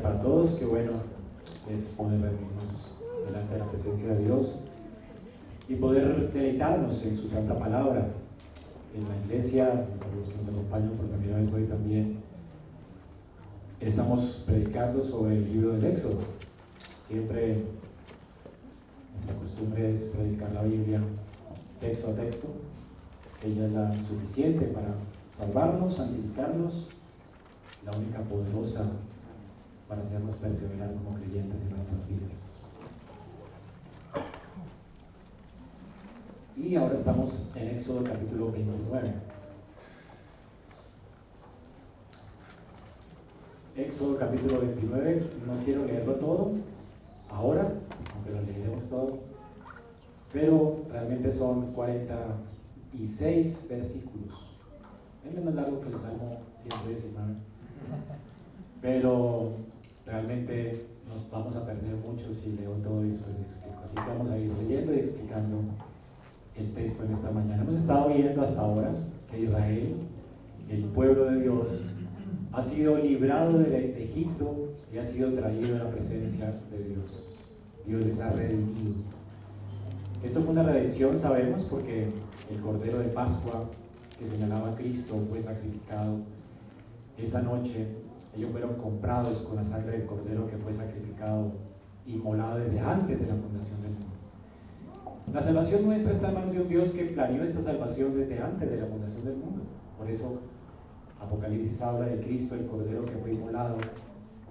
para todos. Qué bueno es poder reunirnos delante de la presencia de Dios y poder deleitarnos en su santa palabra. En la iglesia, para los que nos acompañan por primera vez hoy también, estamos predicando sobre el libro del Éxodo. Siempre nuestra costumbre es predicar la Biblia texto a texto. Ella es la suficiente para salvarnos, santificarnos, la única poderosa para hacernos perseverar como creyentes en nuestras vidas. Y ahora estamos en Éxodo capítulo 29. Éxodo capítulo 29, no quiero leerlo todo ahora, aunque lo leeremos todo, pero realmente son 46 versículos. Es menos largo que el Salmo 119, pero realmente nos vamos a perder mucho si leo todo eso. Así que vamos a ir leyendo y explicando el texto en esta mañana. Hemos estado viendo hasta ahora que Israel, el pueblo de Dios, ha sido librado de Egipto y ha sido traído a la presencia de Dios. Dios les ha redimido. Esto fue una redención, sabemos, porque el Cordero de Pascua que señalaba a Cristo fue sacrificado esa noche ellos fueron comprados con la sangre del cordero que fue sacrificado, inmolado desde antes de la fundación del mundo. La salvación nuestra está en manos de un Dios que planeó esta salvación desde antes de la fundación del mundo. Por eso Apocalipsis habla de Cristo, el cordero que fue inmolado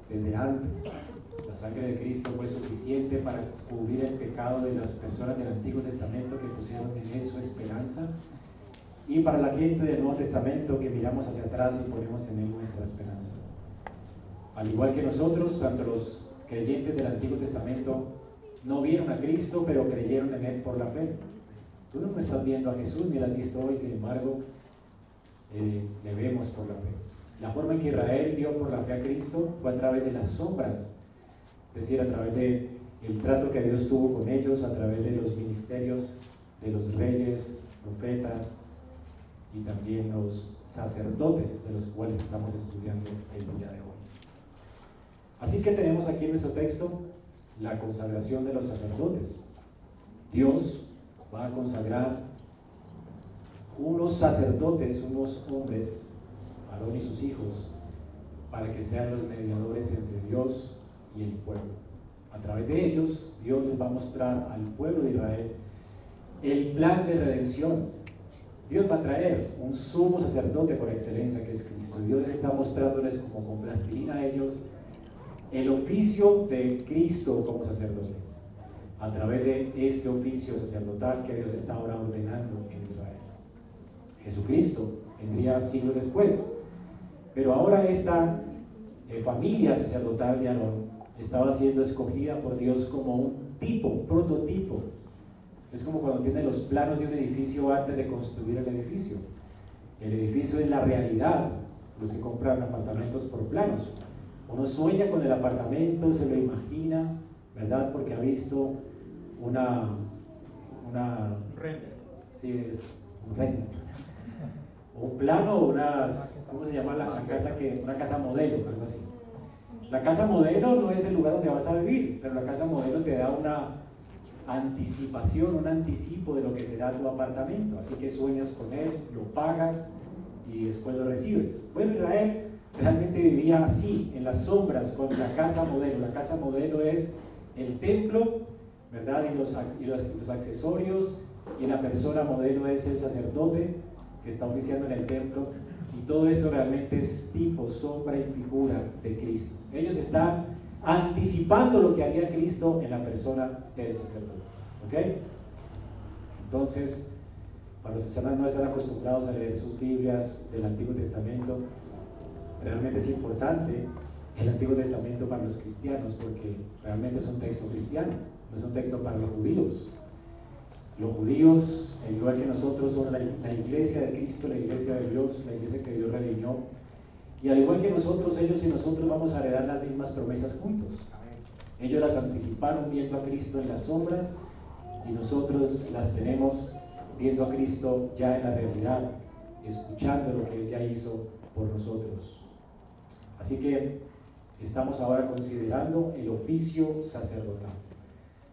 desde antes. La sangre de Cristo fue suficiente para cubrir el pecado de las personas del Antiguo Testamento que pusieron en él su esperanza y para la gente del Nuevo Testamento que miramos hacia atrás y ponemos en él nuestra esperanza. Al igual que nosotros, tanto los creyentes del Antiguo Testamento no vieron a Cristo, pero creyeron en Él por la fe. Tú no me estás viendo a Jesús, ni lo has visto hoy, sin embargo, eh, le vemos por la fe. La forma en que Israel vio por la fe a Cristo fue a través de las sombras, es decir, a través del el trato que Dios tuvo con ellos, a través de los ministerios de los reyes, profetas y también los sacerdotes de los cuales estamos estudiando el día de hoy. Así que tenemos aquí en nuestro texto la consagración de los sacerdotes. Dios va a consagrar unos sacerdotes, unos hombres, Aarón y sus hijos, para que sean los mediadores entre Dios y el pueblo. A través de ellos, Dios les va a mostrar al pueblo de Israel el plan de redención. Dios va a traer un sumo sacerdote por excelencia que es Cristo. Dios está mostrándoles como con plastilina a ellos el oficio de Cristo como sacerdote, a través de este oficio sacerdotal que Dios está ahora ordenando en Israel. Jesucristo vendría siglos después, pero ahora esta eh, familia sacerdotal de Aarón estaba siendo escogida por Dios como un tipo, prototipo. Es como cuando tiene los planos de un edificio antes de construir el edificio. El edificio es la realidad, los que compran apartamentos por planos. Uno sueña con el apartamento, se lo imagina, ¿verdad? Porque ha visto una... una Sí, es un render. Un plano unas, ¿cómo se llama la, casa que, una casa modelo, algo así. La casa modelo no es el lugar donde vas a vivir, pero la casa modelo te da una anticipación, un anticipo de lo que será tu apartamento. Así que sueñas con él, lo pagas y después lo recibes. Bueno, Israel realmente vivía así, en las sombras, con la casa modelo. La casa modelo es el templo, ¿verdad? Y los, los, accesorios, y la persona modelo es el sacerdote que está oficiando en el templo. Y todo esto realmente es tipo, sombra y figura de Cristo. Ellos están anticipando lo que haría Cristo en la persona del sacerdote. ¿Ok? Entonces, para los que no están acostumbrados a leer sus Biblias del Antiguo Testamento, realmente es importante el Antiguo Testamento para los cristianos porque realmente es un texto cristiano, no es un texto para los judíos. Los judíos, al igual que nosotros, son la, iglesia de Cristo, la iglesia de Dios, la iglesia que Dios redimió. Y al igual que nosotros, ellos y nosotros vamos a heredar las mismas promesas juntos. Ellos las anticiparon viendo a Cristo en las sombras y nosotros las tenemos viendo a Cristo ya en la realidad, escuchando lo que Él ya hizo por nosotros. Así que Estamos ahora considerando el oficio sacerdotal.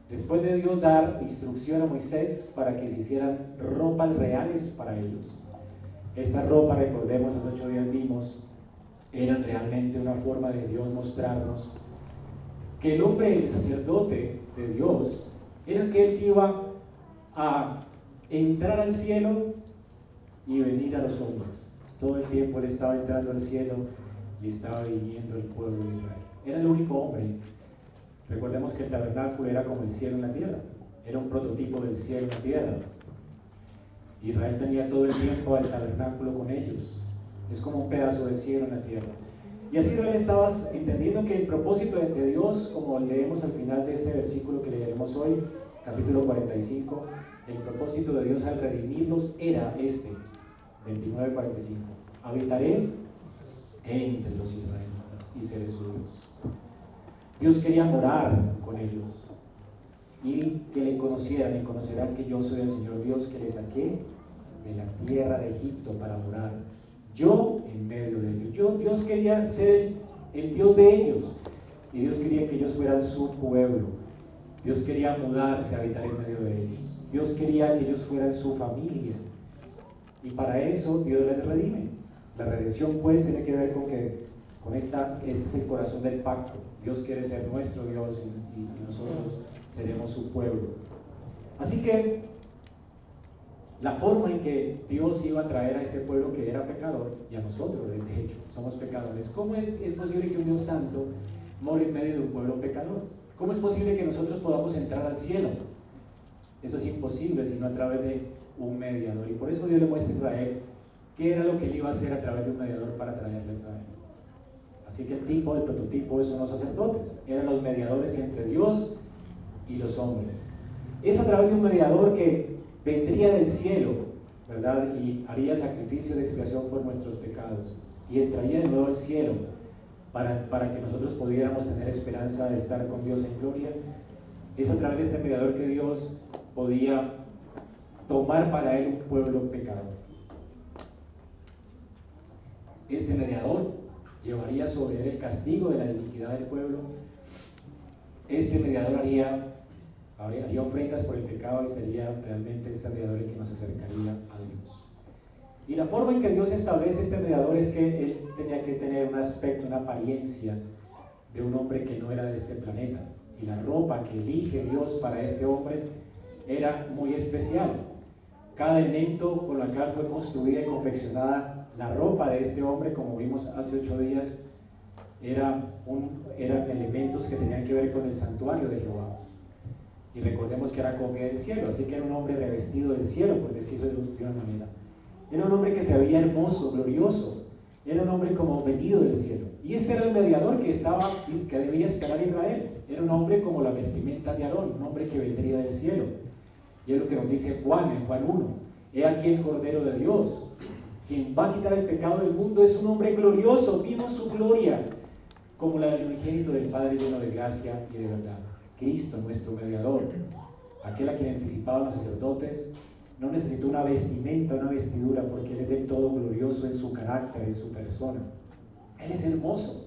Después de Dios dar instrucción a Moisés para que se hicieran ropas reales para ellos. Esta ropa, recordemos, hace ocho días vimos, eran realmente una forma de Dios mostrarnos que el hombre, el sacerdote de Dios, era aquel que iba a entrar al cielo y venir a los hombres. Todo el tiempo él estaba entrando al cielo y estaba viniendo el pueblo de Israel. Era el único hombre. Recordemos que el tabernáculo era como el cielo en la tierra. Era un prototipo del cielo en la tierra. Israel tenía todo el tiempo al tabernáculo con ellos. Es como un pedazo de cielo en la tierra. Y así Israel estaba entendiendo que el propósito de Dios, como leemos al final de este versículo que leeremos hoy, capítulo 45, el propósito de Dios al redimirlos era este, 29-45. Habitaré entre los israelitas y seré su Dios. Quería morar con ellos y que le conocieran y conocerán que yo soy el Señor Dios que les saqué de la tierra de Egipto para morar yo en medio de ellos. Yo, Dios quería ser el Dios de ellos y Dios quería que ellos fueran su pueblo. Dios quería mudarse, a habitar en medio de ellos. Dios quería que ellos fueran su familia. Y para eso Dios les redime. La redención pues tiene que ver con que con esta, este es el corazón del pacto. Dios quiere ser nuestro Dios y nosotros seremos su pueblo. Así que la forma en que Dios iba a traer a este pueblo que era pecador, y a nosotros, de hecho, somos pecadores, ¿cómo es posible que un Dios santo more en medio de un pueblo pecador? ¿Cómo es posible que nosotros podamos entrar al cielo? Eso es imposible sino a través de un mediador. Y por eso Dios le muestra a Israel qué era lo que él iba a hacer a través de un mediador para traerles a él. Así que el tipo, el prototipo son los sacerdotes. Eran los mediadores entre Dios y los hombres. Es a través de un mediador que vendría del cielo, ¿verdad? Y haría sacrificio de expiación por nuestros pecados. Y entraría de nuevo al cielo para, para que nosotros pudiéramos tener esperanza de estar con Dios en gloria. Es a través de este mediador que Dios podía tomar para él un pueblo pecador. Este mediador llevaría sobre él el castigo de la iniquidad del pueblo. Este mediador haría haría ofrendas por el pecado y sería realmente este mediador el que nos acercaría a Dios. Y la forma en que Dios establece este mediador es que él tenía que tener un aspecto, una apariencia de un hombre que no era de este planeta. Y la ropa que elige Dios para este hombre era muy especial. Cada elemento con la cual fue construida y confeccionada la ropa de este hombre, como vimos hace ocho días, era un, eran elementos que tenían que ver con el santuario de Jehová. Y recordemos que era comida del cielo, así que era un hombre revestido del cielo, por decirlo de una manera. Era un hombre que se veía hermoso, glorioso. Era un hombre como venido del cielo. Y este era el mediador que estaba, que debía esperar Israel. Era un hombre como la vestimenta de Aarón, un hombre que vendría del cielo. Y es lo que nos dice Juan en Juan 1. He aquí el Cordero de Dios, quien va a quitar el pecado del mundo, es un hombre glorioso. Vimos su gloria como la del unigénito del Padre lleno de gracia y de verdad. Cristo, nuestro mediador, aquel a quien anticipaban los sacerdotes, no necesitó una vestimenta, una vestidura, porque Él es del todo glorioso en su carácter, en su persona. Él es hermoso.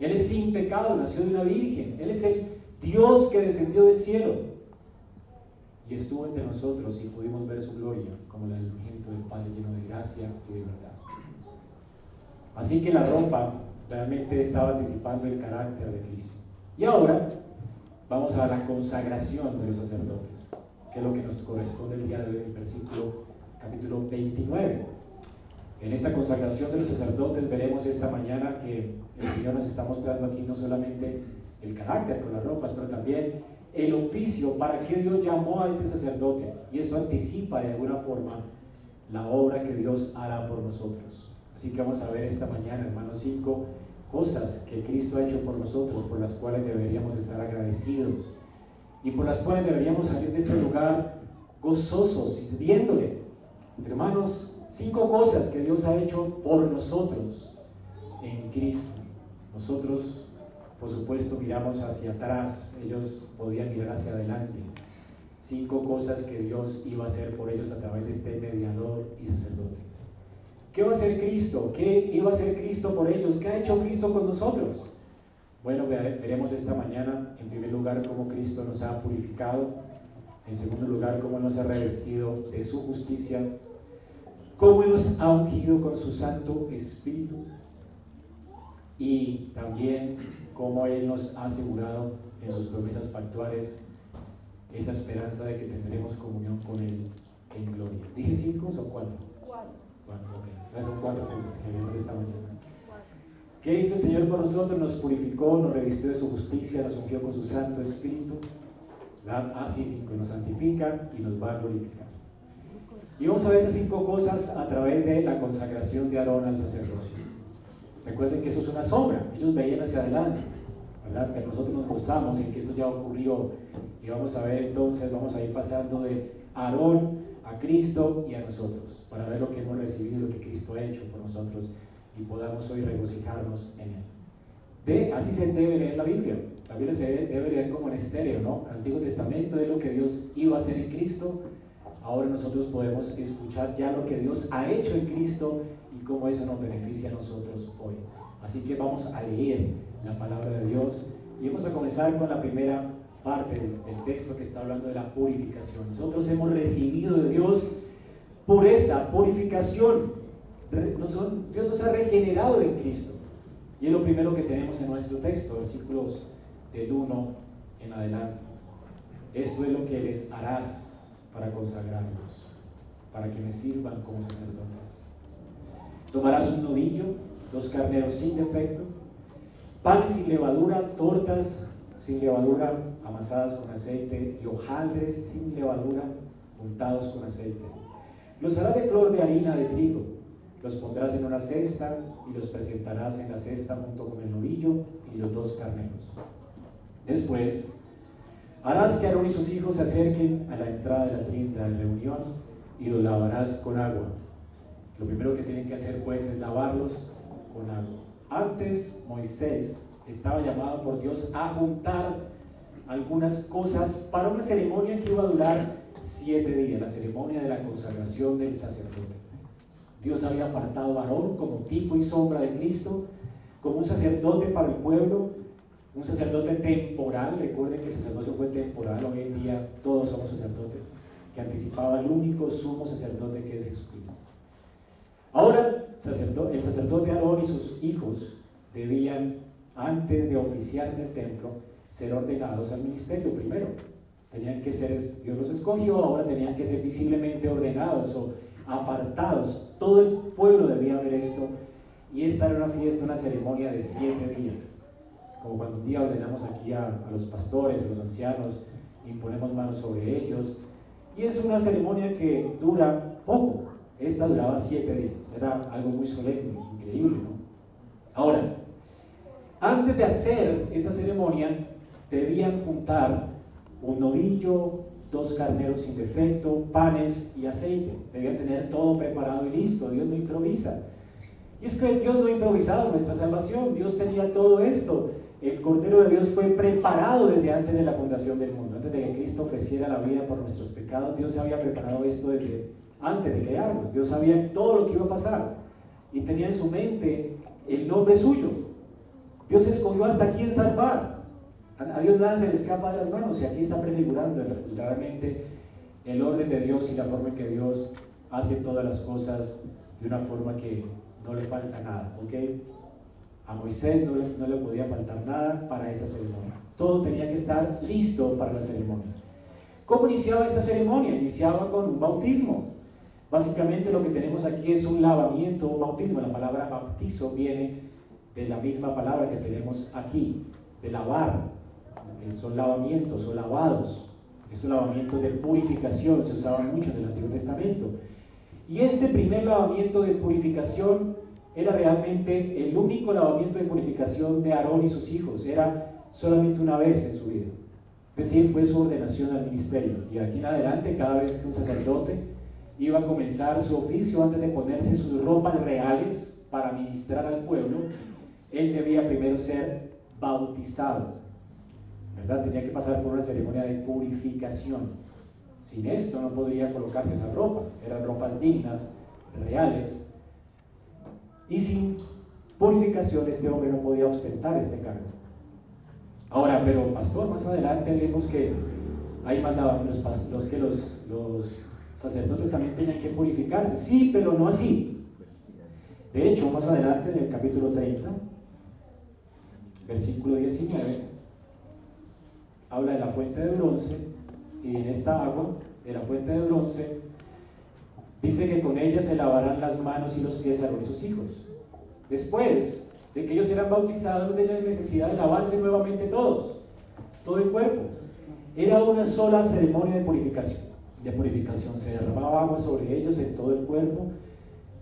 Él es sin pecado, nació de una virgen. Él es el Dios que descendió del cielo y estuvo entre nosotros y pudimos ver su gloria como la del del Padre lleno de gracia y de verdad. Así que la ropa realmente estaba anticipando el carácter de Cristo. Y ahora vamos a la consagración de los sacerdotes, que es lo que nos corresponde el día de hoy, el versículo capítulo 29. En esta consagración de los sacerdotes veremos esta mañana que el Señor nos está mostrando aquí no solamente el carácter con las ropas, pero también el oficio para que Dios llamó a este sacerdote. Y esto anticipa de alguna forma la obra que Dios hará por nosotros. Así que vamos a ver esta mañana, hermanos 5, cosas que Cristo ha hecho por nosotros, por las cuales deberíamos estar agradecidos y por las cuales deberíamos salir de este lugar gozosos, sirviéndole. Hermanos, cinco cosas que Dios ha hecho por nosotros en Cristo. Nosotros, por supuesto, miramos hacia atrás, ellos podían mirar hacia adelante. Cinco cosas que Dios iba a hacer por ellos a través de este mediador y sacerdote. ¿Qué va a hacer Cristo? ¿Qué iba a hacer Cristo por ellos? ¿Qué ha hecho Cristo con nosotros? Bueno, veremos esta mañana, en primer lugar, cómo Cristo nos ha purificado, en segundo lugar, cómo nos ha revestido de su justicia, cómo nos ha ungido con su Santo Espíritu y también cómo Él nos ha asegurado en sus promesas pactuales esa esperanza de que tendremos comunión con Él en gloria. ¿Dije cinco o cuatro? Cuatro. Cuatro, ok. Son cuatro cosas que vimos esta mañana. ¿Qué hizo el Señor por nosotros? Nos purificó, nos revistió de su justicia, nos ungió con su Santo Espíritu. Ah, sí, cinco, nos santifica y nos va a glorificar. Y vamos a ver estas cinco cosas a través de la consagración de Aarón al sacerdocio. Recuerden que eso es una sombra, ellos veían hacia adelante, ¿verdad? Que nosotros nos gozamos en que eso ya ocurrió. Y vamos a ver entonces, vamos a ir pasando de Aarón a Cristo y a nosotros, para ver lo que hemos recibido, lo que Cristo ha hecho por nosotros y podamos hoy regocijarnos en Él. De, así se debe leer la Biblia. La Biblia se debe, leer como en estéreo, ¿no? Antiguo Testamento es lo que Dios iba a hacer en Cristo. Ahora nosotros podemos escuchar ya lo que Dios ha hecho en Cristo y cómo eso nos beneficia a nosotros hoy. Así que vamos a leer la palabra de Dios y vamos a comenzar con la primera parte del, texto que está hablando de la purificación. Nosotros hemos recibido de Dios pureza, purificación. Dios nos ha regenerado en Cristo. Y es lo primero que tenemos en nuestro texto, versículos del 1 en adelante. Esto es lo que les harás para consagrarlos, para que me sirvan como sacerdotes. Tomarás un novillo, dos carneros sin defecto, pan sin levadura, tortas sin levadura amasadas con aceite y hojaldres sin levadura untados con aceite. Los harás de flor de harina de trigo, los pondrás en una cesta y los presentarás en la cesta junto con el novillo y los dos carneros. Después, harás que Aarón y sus hijos se acerquen a la entrada de la tienda de reunión y los lavarás con agua. Lo primero que tienen que hacer pues es lavarlos con agua. Antes Moisés estaba llamado por Dios a juntar algunas cosas para una ceremonia que iba a durar siete días, la ceremonia de la consagración del sacerdote. Dios había apartado a Aarón como tipo y sombra de Cristo, como un sacerdote para el pueblo, un sacerdote temporal. Recuerden que el sacerdocio fue temporal, hoy en día todos somos sacerdotes, que anticipaba el único sumo sacerdote que es Jesucristo. Ahora, el sacerdote Aarón y sus hijos debían, antes de oficiar en el templo, ser ordenados al ministerio primero. Tenían que ser, Dios los escogió, ahora tenían que ser visiblemente ordenados o apartados. Todo el pueblo debía ver esto. Y esta era una fiesta, una ceremonia de siete días. Como cuando un día ordenamos aquí a, los pastores, a los ancianos, imponemos manos sobre ellos. Y es una ceremonia que dura poco. Esta duraba siete días. Era algo muy solemne, increíble. ¿no? Ahora, antes de hacer esta ceremonia, debían juntar un novillo, dos carneros sin defecto, panes y aceite. Debían tener todo preparado y listo. Dios no improvisa. Y es que Dios no ha improvisado nuestra salvación. Dios tenía todo esto. El Cordero de Dios fue preparado desde antes de la fundación del mundo. Antes de que Cristo ofreciera la vida por nuestros pecados, Dios había preparado esto desde antes de crearnos. Dios sabía todo lo que iba a pasar. Y tenía en su mente el nombre suyo. Dios escogió hasta quién salvar. A Dios nada se le escapa de las manos y aquí está prefigurando realmente el orden de Dios y la forma en que Dios hace todas las cosas de una forma que no le falta nada. ¿ok? A Moisés no le, no le podía faltar nada para esta ceremonia. Todo tenía que estar listo para la ceremonia. ¿Cómo iniciaba esta ceremonia? Iniciaba con un bautismo. Básicamente lo que tenemos aquí es un lavamiento, un bautismo. La palabra bautizo viene de la misma palabra que tenemos aquí, de lavar, son lavamientos o lavados. Estos lavamientos de purificación se usaban mucho en el Antiguo Testamento. Y este primer lavamiento de purificación era realmente el único lavamiento de purificación de Aarón y sus hijos. Era solamente una vez en su vida. Es decir, fue su ordenación al ministerio. Y aquí en adelante, cada vez que un sacerdote iba a comenzar su oficio antes de ponerse sus ropas reales para ministrar al pueblo, él debía primero ser bautizado. Tenía que pasar por una ceremonia de purificación. Sin esto no podría colocarse esas ropas, eran ropas dignas, reales. Y sin purificación este hombre no podía ostentar este cargo. Ahora, pero pastor, más adelante vemos que ahí mandaban los, los que los, los sacerdotes también tenían que purificarse. Sí, pero no así. De hecho, más adelante en el capítulo 30, versículo 19, habla de la fuente de bronce y en esta agua de la fuente de bronce dice que con ella se lavarán las manos y los pies a sus hijos. Después de que ellos eran bautizados, no tenían necesidad de lavarse nuevamente todos, todo el cuerpo. Era una sola ceremonia de purificación. De purificación se derramaba agua sobre ellos en todo el cuerpo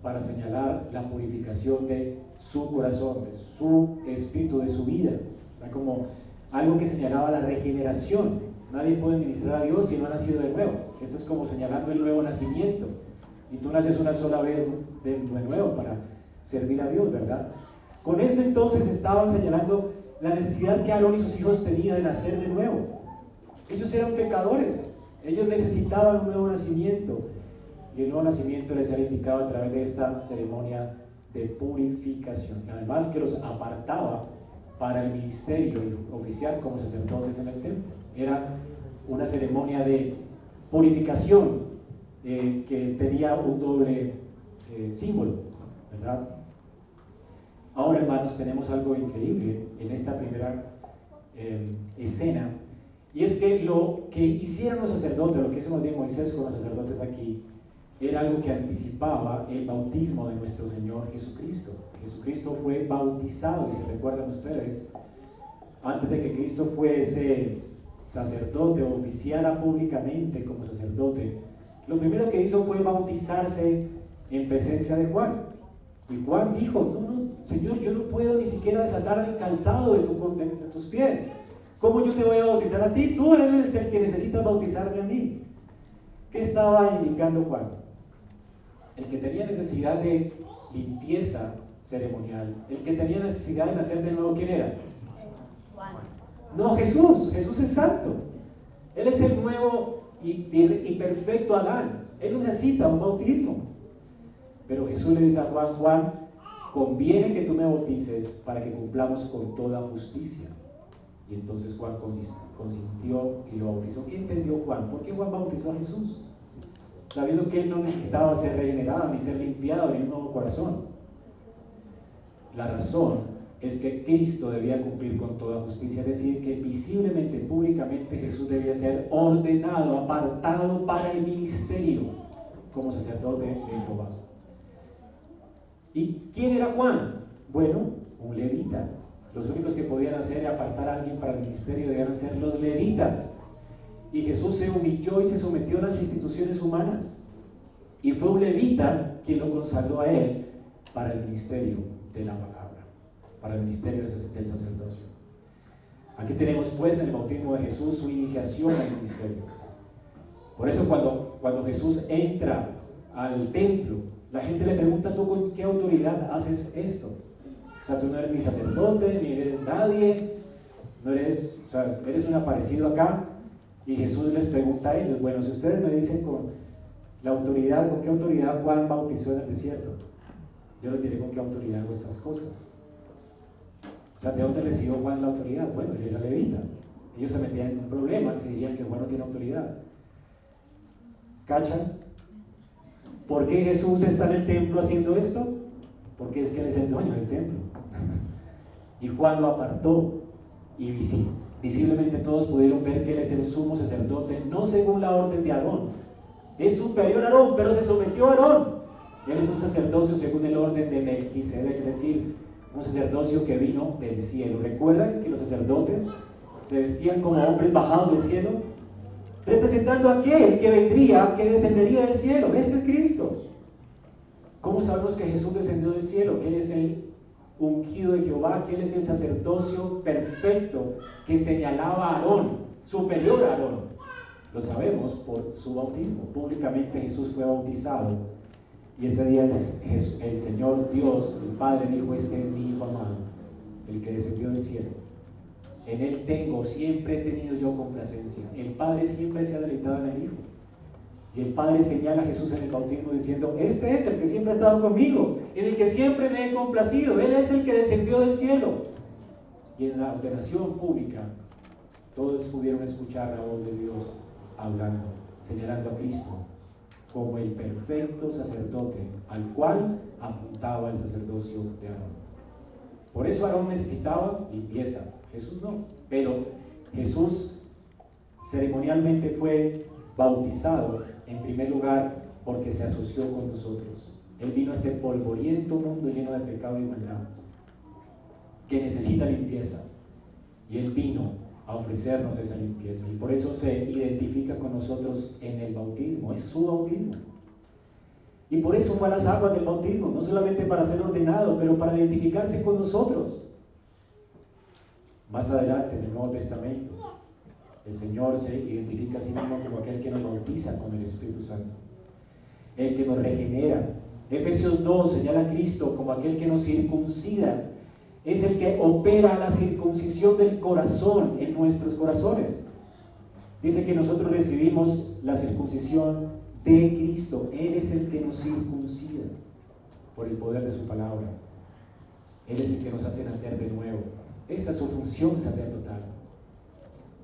para señalar la purificación de su corazón, su espíritu, de su vida. Era como algo que señalaba la regeneración. Nadie puede ministrar a Dios si no ha nacido de nuevo. Eso es como señalando el nuevo nacimiento. Y tú naces una sola vez de nuevo para servir a Dios, ¿verdad? Con esto entonces estaban señalando la necesidad que Aarón y sus hijos tenían de nacer de nuevo. Ellos eran pecadores, ellos necesitaban un nuevo nacimiento. Y el nuevo nacimiento les era indicado a través de esta ceremonia de purificación. Además que los apartaba para el ministerio oficial como sacerdotes en el templo. Era una ceremonia de purificación eh, que tenía un doble eh, símbolo, ¿verdad? Ahora, hermanos, tenemos algo increíble en esta primera eh, escena, y es que lo que hicieron los sacerdotes, lo que hizo bien Moisés con los sacerdotes aquí, era algo que anticipaba el bautismo de nuestro Señor Jesucristo. Jesucristo fue bautizado, y si recuerdan ustedes, antes de que Cristo fuese sacerdote o oficiara públicamente como sacerdote, lo primero que hizo fue bautizarse en presencia de Juan. Y Juan dijo, no, no, Señor, yo no puedo ni siquiera desatar el calzado de, tus pies. ¿Cómo yo te voy a bautizar a ti? Tú eres el que necesitas bautizarme a mí. ¿Qué estaba indicando Juan? El que tenía necesidad de limpieza ceremonial, el que tenía necesidad de nacer de nuevo, ¿quién era? Juan. No, Jesús. Jesús es santo. Él es el nuevo y, y perfecto Adán. Él no necesita un bautismo. Pero Jesús le dice a Juan, Juan, conviene que tú me bautices para que cumplamos con toda justicia. Y entonces Juan consintió y lo bautizó. ¿Qué entendió Juan? ¿Por qué Juan bautizó a Jesús? Sabiendo que él no necesitaba ser regenerado, ni ser limpiado, ni un nuevo corazón. La razón es que Cristo debía cumplir con toda justicia, es decir, que visiblemente, públicamente Jesús debía ser ordenado, apartado para el ministerio como sacerdote de Jehová. ¿Y quién era Juan? Bueno, un levita. Los únicos que podían hacer y apartar a alguien para el ministerio debían ser los levitas. Y Jesús se humilló y se sometió a las instituciones humanas. Y fue un levita quien lo consagró a él para el ministerio de la palabra, para el ministerio del sacerdocio. Aquí tenemos pues en el bautismo de Jesús su iniciación al ministerio. Por eso cuando, cuando Jesús entra al templo, la gente le pregunta, ¿tú con qué autoridad haces esto? O sea, tú no eres ni sacerdote, ni eres nadie, no eres, o sea, eres un aparecido acá. Y Jesús les pregunta a ellos, bueno, si ustedes me dicen con la autoridad, ¿con qué autoridad Juan bautizó en el desierto? Yo les diré con qué autoridad hago estas cosas. O sea, ¿de dónde recibió Juan la autoridad? Bueno, él era levita. Ellos se metían en problemas y dirían que Juan no tiene autoridad. ¿Cachan? ¿Por qué Jesús está en el templo haciendo esto? Porque es que Él es el dueño del templo. Y Juan lo apartó y visiblemente todos pudieron ver que Él es el sumo sacerdote, no según la orden de Aarón. Es superior a Aarón, pero se sometió a Aarón. Él es un sacerdocio según el orden de Melquisedec, es decir, un sacerdocio que vino del cielo. ¿Recuerdan que los sacerdotes se vestían como hombres bajados del cielo? representando a aquel que vendría, que descendería del cielo. Este es Cristo. ¿Cómo sabemos que Jesús descendió del cielo? Que es el ungido de Jehová, que Él es el sacerdocio perfecto que señalaba a Aarón, superior a Aarón. Lo sabemos por su bautismo. Públicamente Jesús fue bautizado y ese día el, Señor Dios, el Padre, dijo, este es mi Hijo amado, el que descendió del cielo. En Él tengo, siempre he tenido yo complacencia. El Padre siempre se ha deleitado en el Hijo. Y el Padre señala a Jesús en el bautismo diciendo, este es el que siempre ha estado conmigo, en el que siempre me he complacido. Él es el que descendió del cielo. y en la ordenación pública, todos pudieron escuchar la voz de Dios hablando, señalando a Cristo como el perfecto sacerdote al cual apuntaba el sacerdocio de Aarón. Por eso Aarón necesitaba limpieza, Jesús no, pero Jesús ceremonialmente fue bautizado en primer lugar porque se asoció con nosotros. Él vino a este polvoriento mundo lleno de pecado y maldad, que necesita limpieza. Y Él vino a ofrecernos esa limpieza. Y por eso se identifica con nosotros en el bautismo. Es su bautismo. Y por eso fue las aguas del bautismo, no solamente para ser ordenado, pero para identificarse con nosotros. Más adelante en el Nuevo Testamento, el Señor se identifica a sí mismo como aquel que nos bautiza con el Espíritu Santo, el que nos regenera. Efesios 2 señala a Cristo como aquel que nos circuncida, es el que opera la circuncisión del corazón en nuestros corazones. Dice que nosotros recibimos la circuncisión de Cristo. Él es el que nos circuncida por el poder de su palabra. Él es el que nos hace nacer de nuevo. Esa es su función sacerdotal.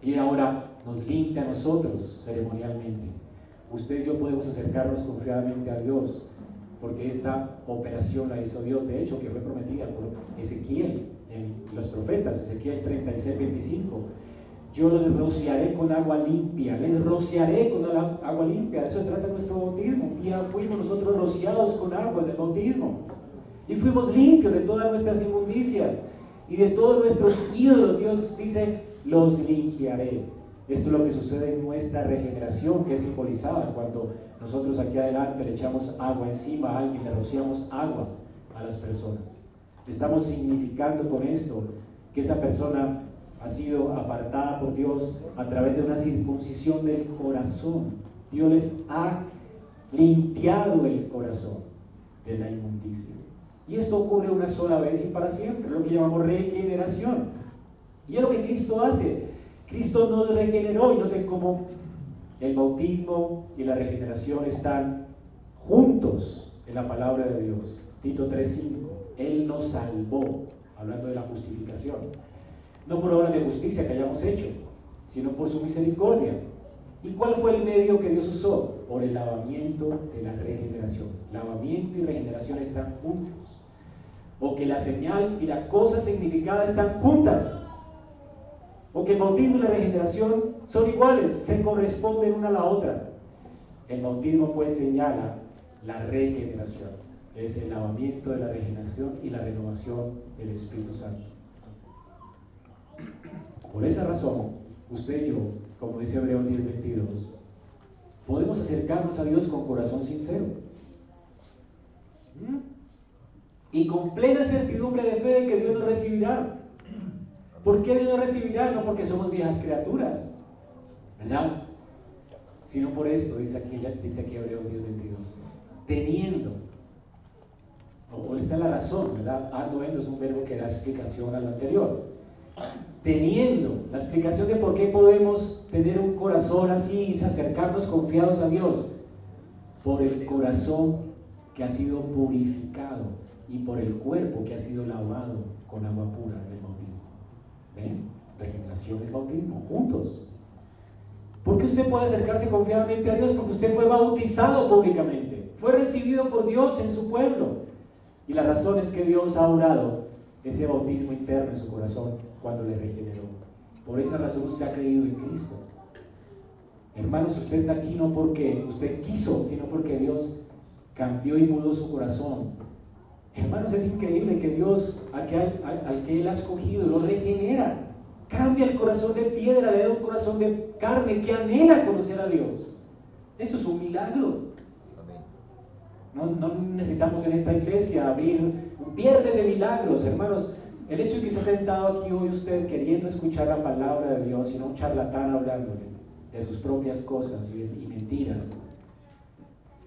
Y ahora nos limpia a nosotros ceremonialmente. Usted y yo podemos acercarnos confiadamente a Dios, porque esta operación la hizo Dios, de hecho, que fue prometida por Ezequiel en los profetas, Ezequiel 36, 25 yo los rociaré con agua limpia, les rociaré con agua limpia. De eso trata nuestro bautismo. Un día fuimos nosotros rociados con agua en el bautismo. Y fuimos limpios de todas nuestras inmundicias y de todos nuestros ídolos. Dios dice, los limpiaré. Esto es lo que sucede en nuestra regeneración, que es simbolizada cuando nosotros aquí adelante le echamos agua encima a alguien, le rociamos agua a las personas. Estamos significando con esto que esa persona ha sido apartada por Dios a través de una circuncisión del corazón. Dios les ha limpiado el corazón de la inmundicia. Y esto ocurre una sola vez y para siempre, lo que llamamos regeneración. Y es lo que Cristo hace. Cristo nos regeneró y noten cómo el bautismo y la regeneración están juntos en la palabra de Dios. Tito 3.5. Él nos salvó, hablando de la justificación no por obra de justicia que hayamos hecho, sino por su misericordia. ¿Y cuál fue el medio que Dios usó? Por el lavamiento de la regeneración. Lavamiento y regeneración están juntos. O que la señal y la cosa significada están juntas. O que el bautismo y la regeneración son iguales, se corresponden una a la otra. El bautismo pues señala la regeneración. Es el lavamiento de la regeneración y la renovación del Espíritu Santo. Por esa razón, usted y yo, como dice Hebreos 10:22, podemos acercarnos a Dios con corazón sincero. Y con plena certidumbre de fe de que Dios nos recibirá. ¿Por qué Dios nos recibirá? No porque somos viejas criaturas, ¿verdad? Sino por esto, dice aquí, dice aquí Hebreos 10:22, teniendo, o esta es la razón, ¿verdad? Ando es un verbo que da explicación al anterior teniendo la explicación de por qué podemos tener un corazón así y acercarnos confiados a Dios, por el corazón que ha sido purificado y por el cuerpo que ha sido lavado con agua pura en el bautismo. ¿Ven? Regeneración del bautismo, juntos. ¿Por qué usted puede acercarse confiadamente a Dios? Porque usted fue bautizado públicamente, fue recibido por Dios en su pueblo. Y la razón es que Dios ha orado ese bautismo interno en su corazón cuando le regeneró. Por esa razón usted ha creído en Cristo. Hermanos, usted está aquí no porque usted quiso, sino porque Dios cambió y mudó su corazón. Hermanos, es increíble que Dios, al que, al, que Él ha escogido, lo regenera. Cambia el corazón de piedra, le da un corazón de carne que anhela conocer a Dios. Eso es un milagro. No, no necesitamos en esta iglesia abrir un viernes de milagros, hermanos. El hecho de que se ha sentado aquí hoy usted queriendo escuchar la palabra de Dios y no un charlatán hablándole de sus propias cosas y, mentiras,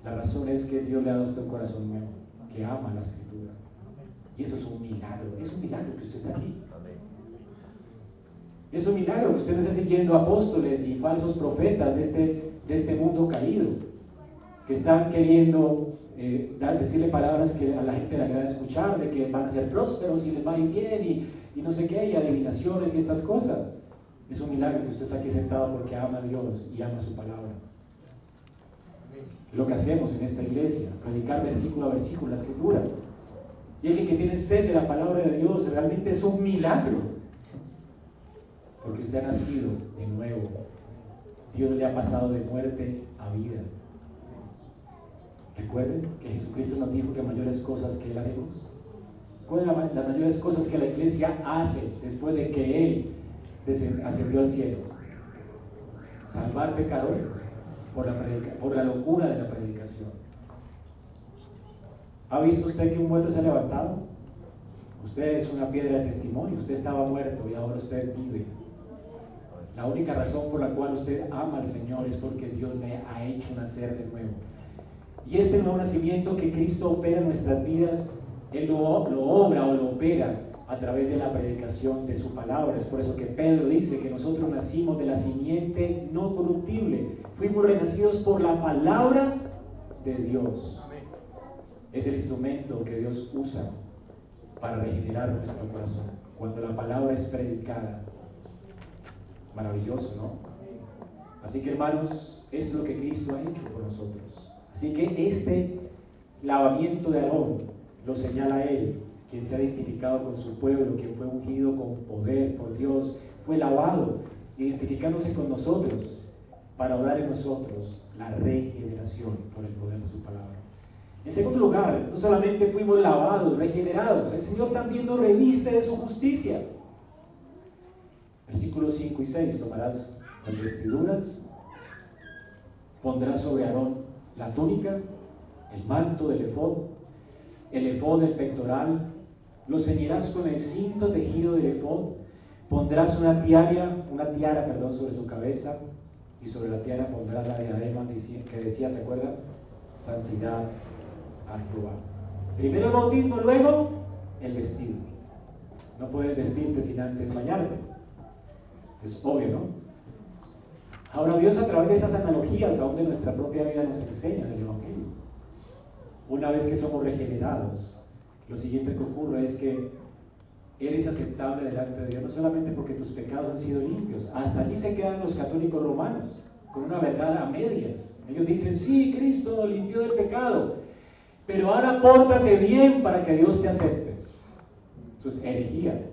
la razón es que Dios le ha dado a usted un corazón nuevo, que ama la escritura. Y eso es un milagro, es un milagro que usted esté aquí. Es un milagro que usted no esté siguiendo apóstoles y falsos profetas de este, de este mundo caído, que están queriendo eh, decirle palabras que a la gente le agrada escuchar, de que van a ser prósperos y les va a ir bien y, y no sé qué, y adivinaciones y estas cosas. Es un milagro que usted está aquí sentado porque ama a Dios y ama su palabra. Lo que hacemos en esta iglesia, predicar versículo a versículo la escritura. Y alguien que tiene sed de la palabra de Dios realmente es un milagro. Porque usted ha nacido de nuevo. Dios le ha pasado de muerte a vida. Recuerden que Jesucristo nos dijo que mayores cosas que Él haremos. ¿Cuáles son las mayores cosas que la iglesia hace después de que Él ascendió al cielo? Salvar pecadores por la, por la locura de la predicación. ¿Ha visto usted que un muerto se ha levantado? Usted es una piedra de testimonio, usted estaba muerto y ahora usted vive. La única razón por la cual usted ama al Señor es porque Dios le ha hecho nacer de nuevo. Y este nuevo nacimiento que Cristo opera en nuestras vidas, Él lo, lo obra o lo opera a través de la predicación de su palabra. Es por eso que Pedro dice que nosotros nacimos de la simiente no corruptible. Fuimos renacidos por la palabra de Dios. Es el instrumento que Dios usa para regenerar nuestro corazón. Cuando la palabra es predicada. Maravilloso, ¿no? Así que hermanos, es lo que Cristo ha hecho por nosotros. Así que este lavamiento de Aarón lo señala Él quien se ha identificado con su pueblo, quien fue ungido con poder por Dios, fue lavado, identificándose con nosotros para orar en nosotros la regeneración por el poder de su palabra. En segundo lugar, no solamente fuimos lavados, regenerados, el Señor también nos reviste de su justicia. Versículos 5 y 6, tomarás las vestiduras, pondrás sobre Aarón la túnica, el manto del efod, el efod del pectoral, lo ceñirás con el cinto tejido del efod, pondrás una tiara, una tiara, sobre su cabeza y sobre la tiara pondrás la diadema que decía, ¿se acuerda? Santidad a Jehová. Primero el bautismo, luego el vestido. No puedes vestirte sin antes bañarte. Es obvio, ¿no? Ahora Dios a través de esas analogías, aún de nuestra propia vida, nos enseña del Evangelio. Una vez que somos regenerados, lo siguiente que ocurre es que eres aceptable delante de Dios, no solamente porque tus pecados han sido limpios, hasta allí se quedan los católicos romanos, con una verdad a medias. Ellos dicen, sí, Cristo limpió del pecado, pero ahora pórtate bien para que Dios te acepte. Eso es herejía.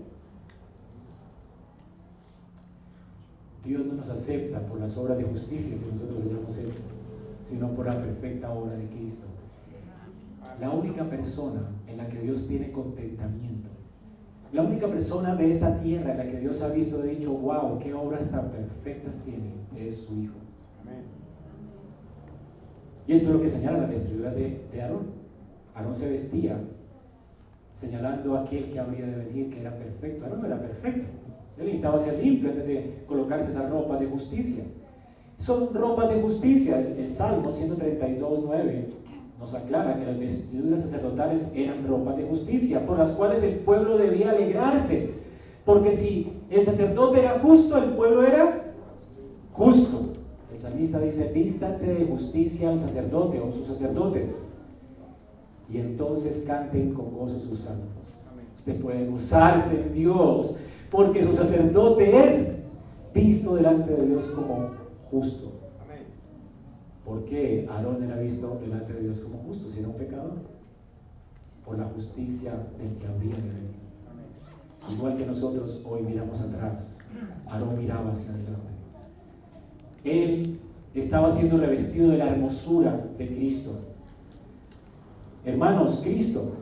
Dios no nos acepta por las obras de justicia que nosotros hayamos hecho, sino por la perfecta obra de Cristo la única persona en la que Dios tiene contentamiento. La única persona de esta tierra en la que Dios ha visto y dicho, wow, qué obras tan perfectas tiene, es su Hijo. Y esto es lo que señala la vestidura de, de Aarón. Aarón se vestía señalando a aquel que habría de venir, que era perfecto. Aarón no era perfecto. Él necesitaba ser limpio antes de colocarse esa ropa de justicia. Son ropas de justicia. El, Salmo 132, 9 nos aclara que las vestiduras sacerdotales eran ropas de justicia, por las cuales el pueblo debía alegrarse. Porque si el sacerdote era justo, el pueblo era justo. El salmista dice, vístase de justicia al sacerdote o sus sacerdotes. Y entonces canten con gozo sus santos. Usted puede gozarse en Dios, porque su sacerdote es visto delante de Dios como justo. ¿Por qué Aarón era visto delante de Dios como justo si era un pecador? Por la justicia del que habría de venir. Igual que nosotros hoy miramos atrás, Aarón miraba hacia adelante. Él estaba siendo revestido de la hermosura de Cristo. Hermanos, Cristo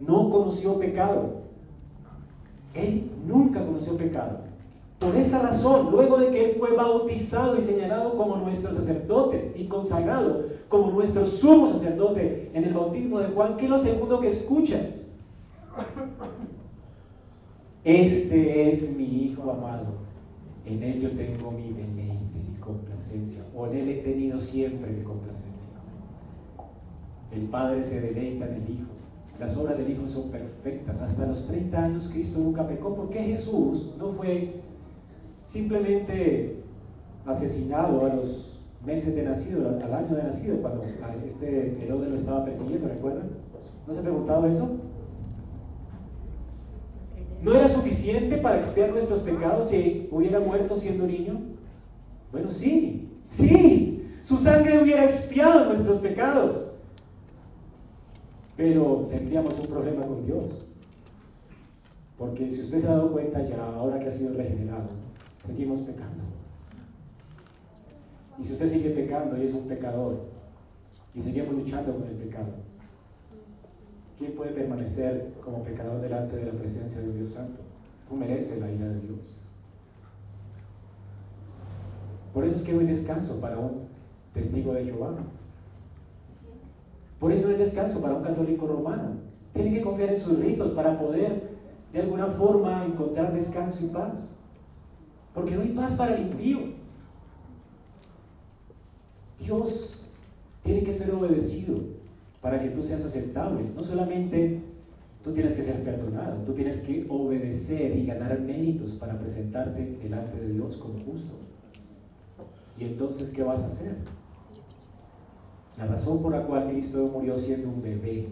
no conoció pecado. Él nunca conoció pecado. Por esa razón, luego de que Él fue bautizado y señalado como nuestro sacerdote y consagrado como nuestro sumo sacerdote en el bautismo de Juan, ¿qué es lo segundo que escuchas? Este es mi Hijo amado, en Él yo tengo mi deleite, mi complacencia, o en Él he tenido siempre mi complacencia. El Padre se deleita en el Hijo. Las obras del Hijo son perfectas. Hasta los 30 años Cristo nunca pecó. porque Jesús no fue simplemente asesinado a los meses de nacido, al año de nacido, cuando este Herodes lo estaba persiguiendo, ¿recuerdan? ¿No se ha preguntado eso? ¿No era suficiente para expiar nuestros pecados si hubiera muerto siendo niño? Bueno, sí, sí, su sangre hubiera expiado nuestros pecados. Pero tendríamos un problema con Dios. Porque si usted se ha dado cuenta ya, ahora que ha sido regenerado, seguimos pecando. Y si usted sigue pecando y es un pecador, y seguimos luchando con el pecado, ¿quién puede permanecer como pecador delante de la presencia de Dios Santo? Tú mereces la ira de Dios. Por eso es que hoy descanso para un testigo de Jehová. Por eso hay descanso para un católico romano. Tiene que confiar en sus ritos para poder de alguna forma encontrar descanso y paz. Porque no hay paz para el impío. Dios tiene que ser obedecido para que tú seas aceptable. No solamente tú tienes que ser perdonado, tú tienes que obedecer y ganar méritos para presentarte delante de Dios como justo. ¿Y entonces qué vas a hacer? La razón por la cual Cristo murió siendo un bebé,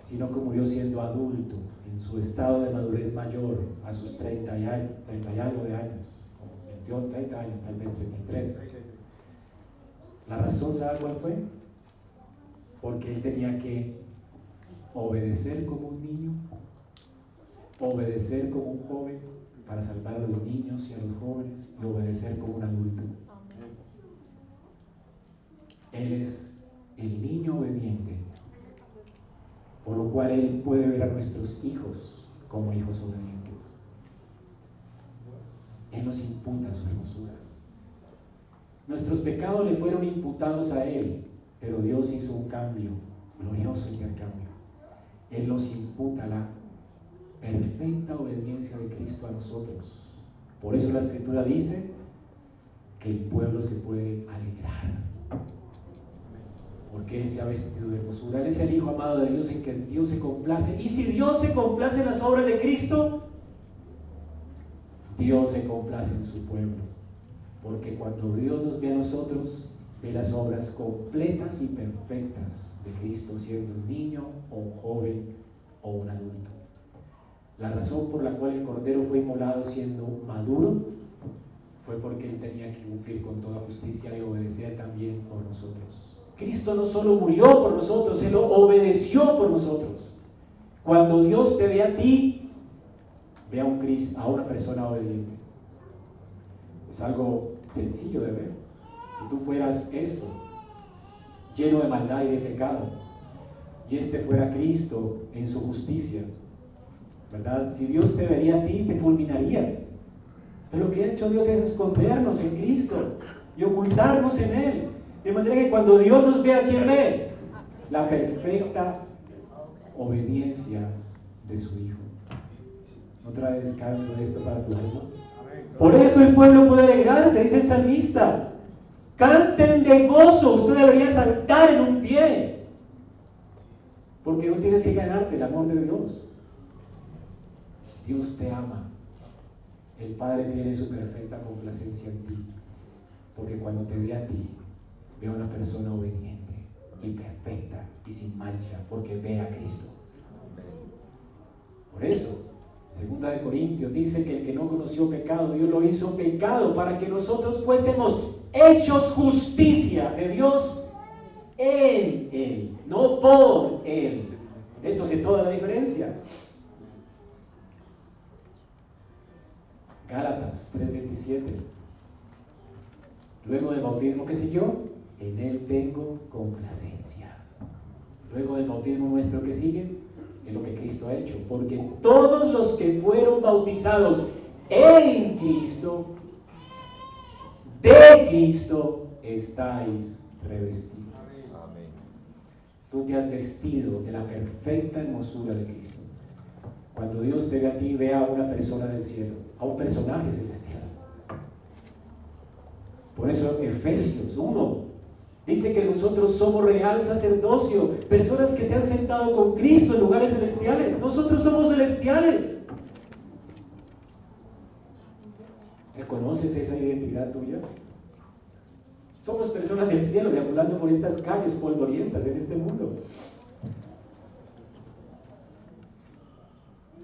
sino que murió siendo adulto, en su estado de madurez mayor, a sus 30 y, algo, de años, 28, 30 años, tal vez 33. La razón, ¿sabe cuál fue? Porque él tenía que obedecer como un niño, obedecer como un joven para salvar a los niños y a los jóvenes y obedecer como un adulto. Él es el niño obediente, por lo cual Él puede ver a nuestros hijos como hijos obedientes. Él nos imputa su hermosura. Nuestros pecados le fueron imputados a Él, pero Dios hizo un cambio, glorioso intercambio. Él nos imputa la perfecta obediencia de Cristo a nosotros. Por eso la Escritura dice que el pueblo se puede alegrar porque Él se ha vestido de hermosura. Él es el Hijo amado de Dios en que Dios se complace. Y si Dios se complace en las obras de Cristo, Dios se complace en su pueblo. Porque cuando Dios nos ve a nosotros, ve las obras completas y perfectas de Cristo, siendo un niño o un joven o un adulto. La razón por la cual el Cordero fue inmolado siendo maduro fue porque Él tenía que cumplir con toda justicia y obedecer también por nosotros. Cristo no solo murió por nosotros, Él obedeció por nosotros. Cuando Dios te ve a ti, ve a, un Cristo, a una persona obediente. Es algo sencillo de ver. Si tú fueras esto, lleno de maldad y de pecado, y este fuera Cristo en su justicia, ¿verdad? Si Dios te vería a ti, te fulminaría. Pero lo que ha hecho Dios es escondernos en Cristo y ocultarnos en Él. De manera que cuando Dios nos ve, ¿a quién ve? La perfecta obediencia de su Hijo. ¿No trae descanso de esto para tu alma? Por eso el pueblo puede alegrarse, dice el salmista. Canten de gozo, usted debería saltar en un pie. Porque no tienes que ganarte el amor de Dios. Dios te ama. El Padre tiene su perfecta complacencia en ti. Porque cuando te ve a ti, ve a una persona obediente y perfecta y sin mancha, porque ve a Cristo. Por eso, segunda de Corintios dice que el que no conoció pecado, Dios lo hizo pecado para que nosotros fuésemos hechos justicia de Dios en Él, no por Él. Esto hace toda la diferencia. Gálatas 3:27. Luego del bautismo que siguió, en Él tengo complacencia. Luego del bautismo nuestro que sigue, es lo que Cristo ha hecho, porque todos los que fueron bautizados en Cristo, de Cristo, estáis revestidos. Tú te has vestido de la perfecta hermosura de Cristo. Cuando Dios te ve a ti, ve a una persona del cielo, a un personaje celestial. Por eso Efesios 1 Dice que nosotros somos real sacerdocio, personas que se han sentado con Cristo en lugares celestiales. Nosotros somos celestiales. ¿Reconoces esa identidad tuya? Somos personas del cielo deambulando por estas calles polvorientas en este mundo.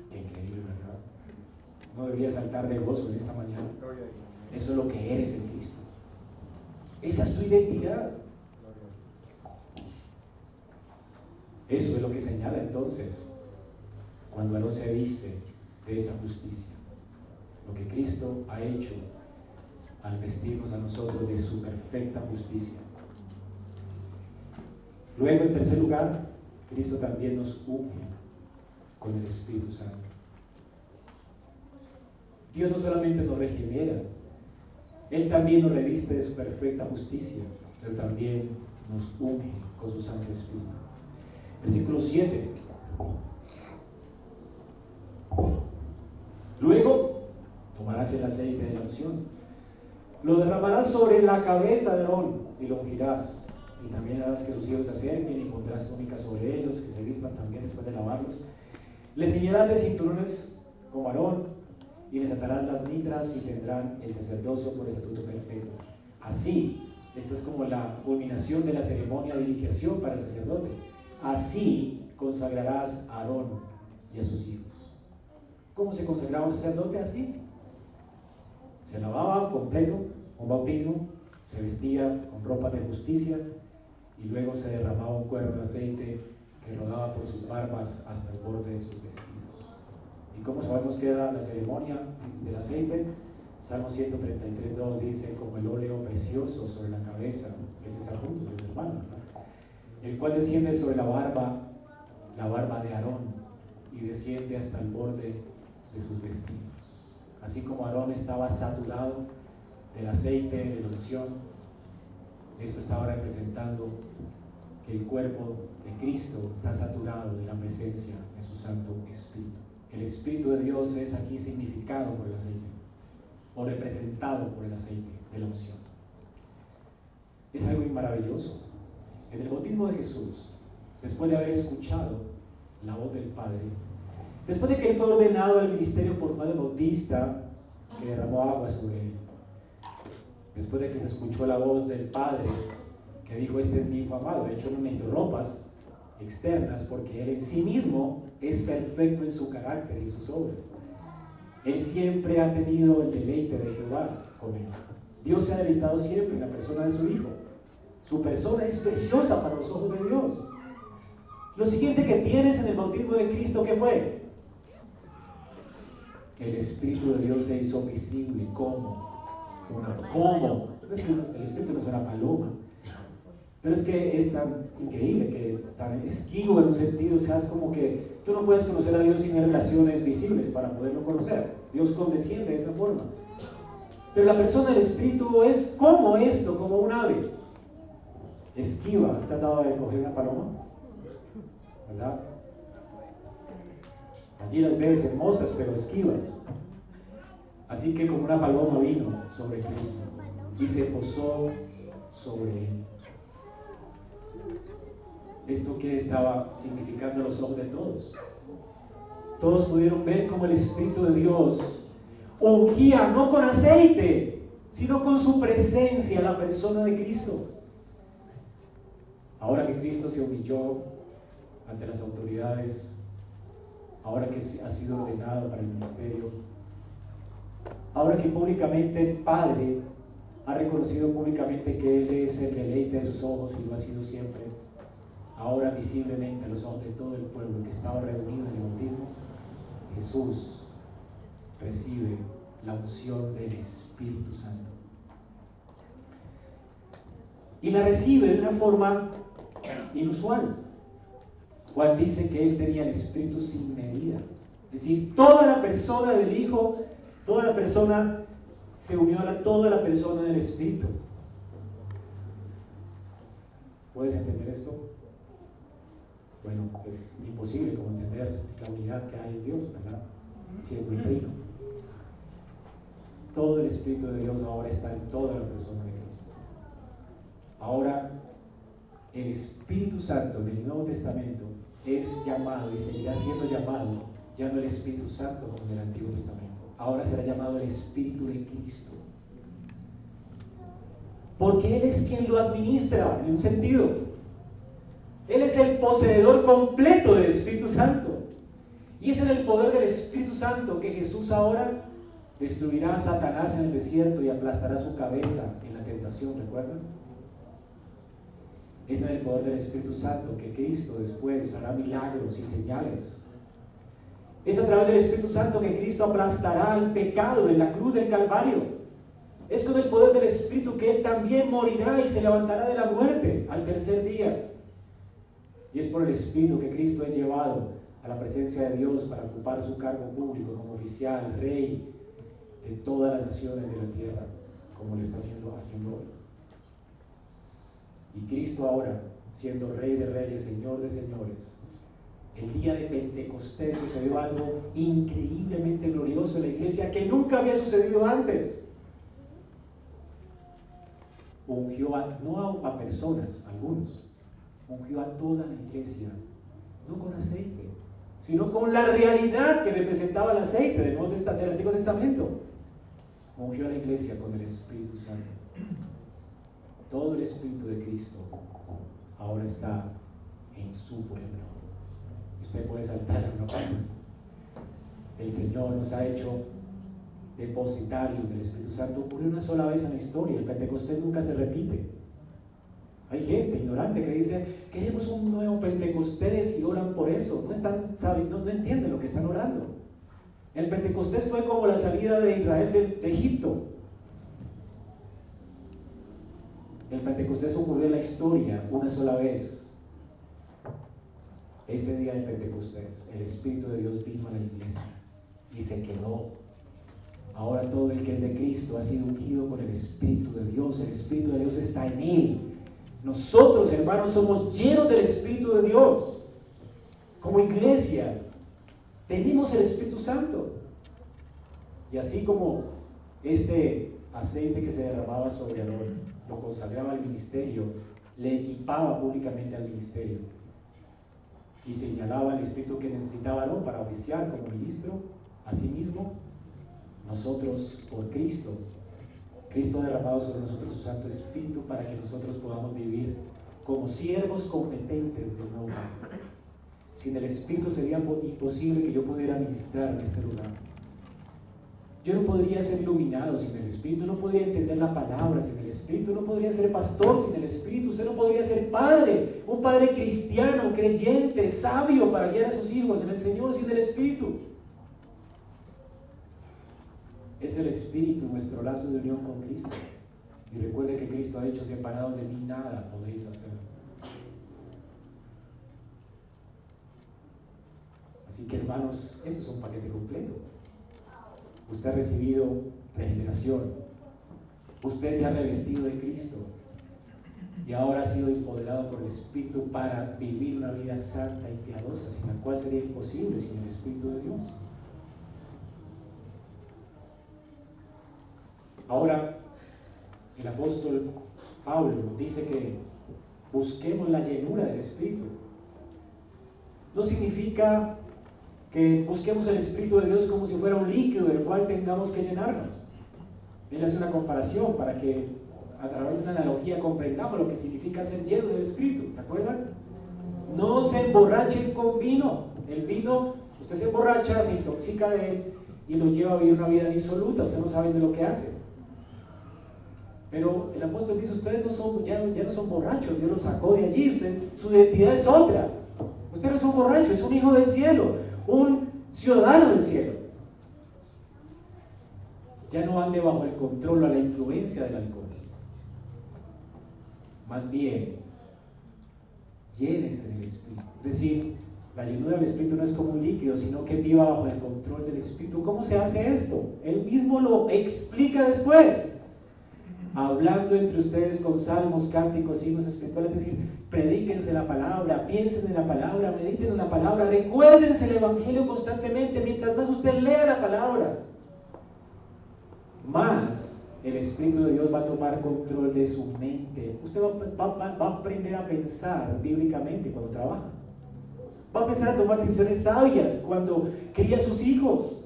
Qué increíble, ¿verdad? debería saltar de gozo en esta mañana. Eso es lo que eres en Cristo. Esa es tu identidad. Eso es lo que señala entonces cuando Aarón se viste de esa justicia. Lo que Cristo ha hecho al vestirnos a nosotros de su perfecta justicia. Luego, en tercer lugar, Cristo también nos une con el Espíritu Santo. Dios no solamente nos regenera, Él también nos reviste de su perfecta justicia, pero también nos une con su Santo Espíritu. Versículo 7. Luego tomarás el aceite de la unción, lo derramarás sobre la cabeza de Aarón y lo ungirás. Y también harás que sus hijos se acerquen y pondrás túnicas sobre ellos, que se vistan también después de lavarlos. Les ceñirás de cinturones como Aarón y les atarás las mitras y tendrán el sacerdocio por estatuto perfecto. Así, esta es como la culminación de la ceremonia de iniciación para el sacerdote. Así consagrarás a Aarón y a sus hijos. ¿Cómo se consagraba un sacerdote así? Se lavaba completo, un bautismo, se vestía con ropa de justicia y luego se derramaba un cuerno de aceite que rodaba por sus barbas hasta el borde de sus vestidos. ¿Y cómo sabemos que era la ceremonia del aceite? Salmo 133, 2 dice, como el óleo precioso sobre la cabeza, es estar juntos, los hermanos, el cual desciende sobre la barba, la barba de Aarón, y desciende hasta el borde de sus vestidos. Así como Aarón estaba saturado del aceite de la unción, esto estaba representando que el cuerpo de Cristo está saturado de la presencia de su Santo Espíritu. El Espíritu de Dios es aquí significado por el aceite o representado por el aceite de la unción. Es algo maravilloso. En el bautismo de Jesús, después de haber escuchado la voz del Padre, Después de que él fue ordenado al ministerio por Juan Bautista, que derramó agua sobre él, después de que se escuchó la voz del Padre, que dijo, este es mi hijo amado, de hecho no necesito ropas externas, porque él en sí mismo es perfecto en su carácter y sus obras. Él siempre ha tenido el deleite de Jehová con él. Dios se ha deleitado siempre en la persona de su Hijo. Su persona es preciosa para los ojos de Dios. Lo siguiente que tienes en el bautismo de Cristo, ¿qué fue? el Espíritu de Dios se hizo visible. ¿Cómo? ¿Cómo? Es que el Espíritu no es una paloma. Pero es que es tan increíble, que tan esquivo en un sentido, o sea, es como que tú no puedes conocer a Dios sin relaciones visibles para poderlo conocer. Dios condesciende de esa forma. Pero la persona del Espíritu es como esto, como un ave. Esquiva. ¿Has tratado de coger una paloma? ¿Verdad? Allí las ves hermosas, pero esquivas. Así que como una paloma vino sobre Cristo y se posó sobre él. Esto que estaba significando los ojos de todos. Todos pudieron ver cómo el Espíritu de Dios ungía no con aceite, sino con su presencia la persona de Cristo. Ahora que Cristo se humilló ante las autoridades ahora que ha sido ordenado para el ministerio, ahora que públicamente el Padre ha reconocido públicamente que Él es el deleite de sus ojos y lo ha sido siempre, ahora visiblemente a los ojos de todo el pueblo que estaba reunido en el bautismo, Jesús recibe la unción del Espíritu Santo. Y la recibe de una forma inusual. Juan dice que él tenía el Espíritu sin medida. Es decir, toda la persona del Hijo, toda la persona se unió a toda la persona del Espíritu. ¿Puedes entender esto? Bueno, es imposible como entender la unidad que hay en Dios, ¿verdad? Siendo el reino. Todo el Espíritu de Dios ahora está en toda la persona de Cristo. Ahora, el Espíritu Santo del Nuevo Testamento es llamado y seguirá siendo llamado ya no el Espíritu Santo como en el Antiguo Testamento, ahora será llamado el Espíritu de Cristo. Porque Él es quien lo administra en un sentido. Él es el poseedor completo del Espíritu Santo. Y es en el poder del Espíritu Santo que Jesús ahora Destruirá a Satanás en el desierto y aplastará su cabeza en la tentación, ¿recuerdan? Es en el poder del Espíritu Santo que Cristo después hará milagros y señales. Es a través del Espíritu Santo que Cristo aplastará el pecado en la cruz del Calvario. Es con el poder del Espíritu que Él también morirá y se levantará de la muerte al tercer día. Y es por el Espíritu que Cristo es llevado a la presencia de Dios para ocupar su cargo público como oficial, rey de todas las naciones de la tierra, como lo está haciendo, haciendo hoy. Y Cristo ahora, siendo Rey de Reyes, Señor de Señores, el día de Pentecostés sucedió algo increíblemente glorioso en la iglesia que nunca había sucedido antes. Ungió a, no a, personas, algunos, ungió a toda la iglesia, no con aceite, sino con la realidad que representaba el aceite del, del Antiguo Testamento. Ungió a la iglesia con el Espíritu Santo. Todo el Espíritu de Cristo ahora está en su pueblo. Usted puede saltar una parte. El Señor nos ha hecho depositarios del Espíritu Santo. Ocurrió una sola vez en la historia. El Pentecostés nunca se repite. Hay gente ignorante que dice, queremos un nuevo Pentecostés y oran por eso. No, están, no, no entienden lo que están orando. El Pentecostés fue como la salida de Israel de, Egipto. El Pentecostés ocurrió en la historia una sola vez. Ese día de Pentecostés, el Espíritu de Dios vino a la iglesia y se quedó. Ahora todo el que es de Cristo ha sido ungido con el Espíritu de Dios. El Espíritu de Dios está en él. Nosotros, hermanos, somos llenos del Espíritu de Dios. Como iglesia, tenemos el Espíritu Santo. Y así como este aceite que se derramaba sobre Aarón lo consagraba al ministerio, le equipaba públicamente al ministerio y señalaba el Espíritu que necesitaba Aarón para oficiar como ministro, asimismo, nosotros por Cristo, Cristo ha derramado sobre nosotros su Santo Espíritu para que nosotros podamos vivir como siervos competentes de nuevo. Sin el Espíritu sería imposible que yo pudiera ministrar en este lugar. Yo no podría ser iluminado sin el Espíritu, no podría entender la palabra sin el Espíritu, no podría ser pastor sin el Espíritu, usted no podría ser padre, un padre cristiano, creyente, sabio para guiar a sus hijos en el Señor sin el Espíritu. Es el Espíritu nuestro lazo de unión con Cristo. Y recuerde que Cristo ha dicho, separado de mí nada podéis hacer. Así que hermanos, esto es un paquete completo. Usted ha recibido regeneración. Usted se ha revestido de Cristo. Y ahora ha sido empoderado por el Espíritu para vivir una vida santa y piadosa, sin la cual sería imposible sin el Espíritu de Dios. Ahora, el apóstol Pablo dice que busquemos la llenura del Espíritu. No significa que busquemos el Espíritu de Dios como si fuera un líquido del cual tengamos que llenarnos. Él hace una comparación para que a través de una analogía comprendamos lo que significa ser lleno del Espíritu. ¿Se acuerdan? No se emborrachen con vino. El vino, usted se emborracha, se intoxica de él y lo lleva a vivir una vida disoluta. Usted no sabe de lo que hace. Pero el apóstol dice, ustedes no son, ya, no son borrachos, Dios los sacó de allí, su identidad es otra. Usted no es un borracho, es un hijo del cielo, un ciudadano del cielo. Ya no ande bajo el control o la influencia del alcohol. Más bien, llénese del Espíritu. Es decir, la llenura del Espíritu no es como un líquido, sino que viva bajo el control del Espíritu. ¿Cómo se hace esto? Él mismo lo explica después hablando entre ustedes con salmos, cánticos, himnos espirituales, es decir, predíquense la palabra, piensen en la palabra, mediten en la palabra, recuérdense el Evangelio constantemente mientras más usted lea la palabra. Más el Espíritu de Dios va a tomar control de su mente. Usted va, va a aprender a pensar bíblicamente cuando trabaja. Va a empezar a tomar decisiones sabias cuando cría a sus hijos.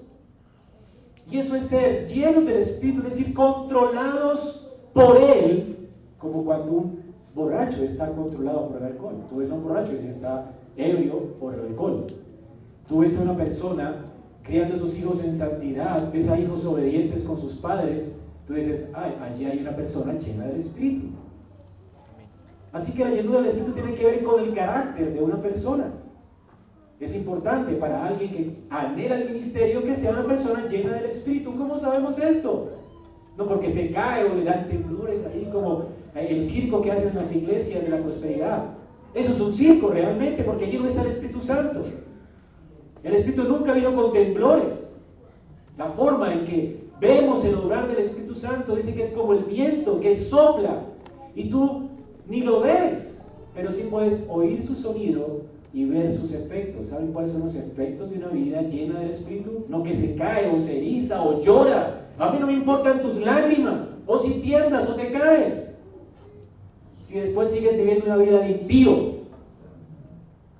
Y eso es ser llenos del Espíritu, es decir, controlados por él, como cuando un borracho está controlado por el alcohol. Tú ves a un borracho y está ebrio por el alcohol. Tú ves a una persona criando a sus hijos en santidad, ves a hijos obedientes con sus padres, tú dices, ay, allí hay una persona llena del Espíritu. Así que la llenura del Espíritu tiene que ver con el carácter de una persona. Es importante para alguien que anhela el ministerio que sea una persona llena del Espíritu. ¿Cómo sabemos esto? No porque se cae o le dan temblores ahí como el circo que hacen en las iglesias de la prosperidad. Eso es un circo realmente porque allí no está el Espíritu Santo. El Espíritu nunca vino con temblores. La forma en que vemos el obrar del Espíritu Santo dice que es como el viento que sopla y tú ni lo ves, pero sí puedes oír su sonido y ver sus efectos. ¿Saben cuáles son los efectos de una vida llena del Espíritu? No que se cae o se eriza o llora. A mí no me importan tus lágrimas, o si tiemblas o te caes. Si después sigues viviendo una vida de impío,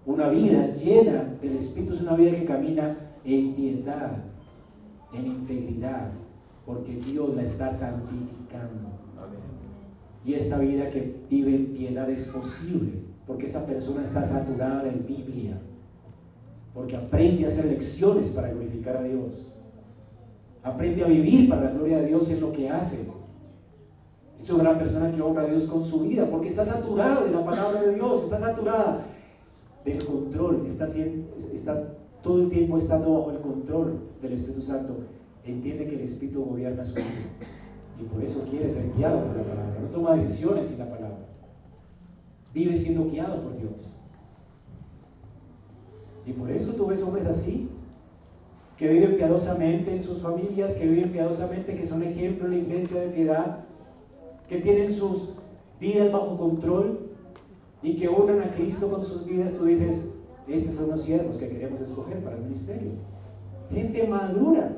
una vida llena del Espíritu es una vida que camina en piedad, en integridad, porque Dios la está santificando. Y esta vida que vive en piedad es posible porque esa persona está saturada de Biblia, porque aprende a hacer lecciones para glorificar a Dios, aprende a vivir para la gloria de Dios en lo que hace. Es una gran persona que honra a Dios con su vida, porque está saturada de la palabra de Dios, está saturada del control, está, está todo el tiempo estando bajo el control del Espíritu Santo. Entiende que el Espíritu gobierna su vida y por eso quiere ser guiado por la palabra. No toma decisiones sin la palabra vive siendo guiado por Dios. Y por eso tú ves hombres así, que viven piadosamente en sus familias, que viven piadosamente, que son ejemplo en la iglesia de piedad, que tienen sus vidas bajo control y que unan a Cristo con sus vidas. Tú dices, estos son los siervos que queremos escoger para el ministerio. Gente madura,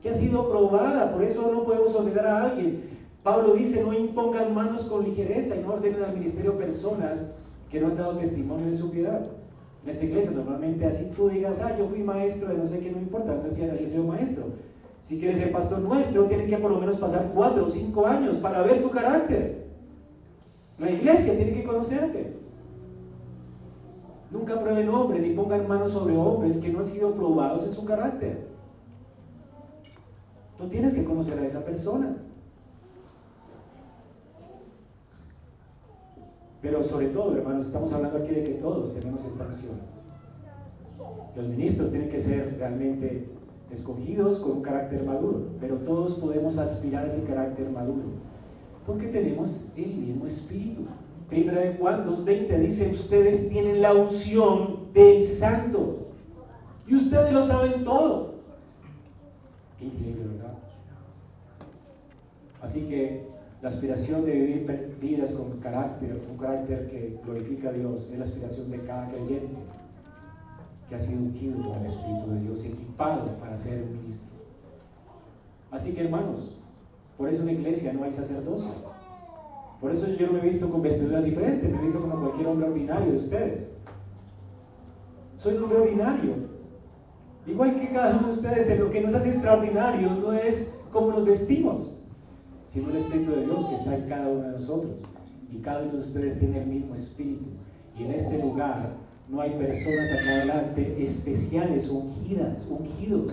que ha sido probada, por eso no podemos olvidar a alguien Pablo dice, no impongan manos con ligereza y no ordenen al ministerio personas que no han dado testimonio de su piedad. En esta iglesia normalmente así tú digas, ah, yo fui maestro de no sé qué, no importa, antes ya he sido maestro. Si quieres ser pastor nuestro, tiene que por lo menos pasar cuatro o cinco años para ver tu carácter. La iglesia tiene que conocerte. Nunca prueben hombres ni pongan manos sobre hombres que no han sido probados en su carácter. Tú tienes que conocer a esa persona. Pero sobre todo, hermanos, estamos hablando aquí de que todos tenemos esta acción. Los ministros tienen que ser realmente escogidos con un carácter maduro, pero todos podemos aspirar a ese carácter maduro, porque tenemos el mismo espíritu. Primera de Juan 2.20 dice, ustedes tienen la unción del santo, y ustedes lo saben todo. increíble, ¿verdad? Así que la aspiración de vivir vidas con carácter, un carácter que glorifica a Dios, es la aspiración de cada creyente que ha sido ungido por el Espíritu de Dios, equipado para ser un ministro. Así que hermanos, por eso en la iglesia no hay sacerdocio. Por eso yo no me he visto con vestiduras diferentes, me he visto como cualquier hombre ordinario de ustedes. Soy un hombre ordinario. Igual que cada uno de ustedes, lo que nos hace extraordinarios no es cómo nos vestimos, sino el Espíritu de Dios que está en cada uno de nosotros. Y cada uno de ustedes tiene el mismo Espíritu. Y en este lugar no hay personas acá adelante especiales, ungidas, ungidos.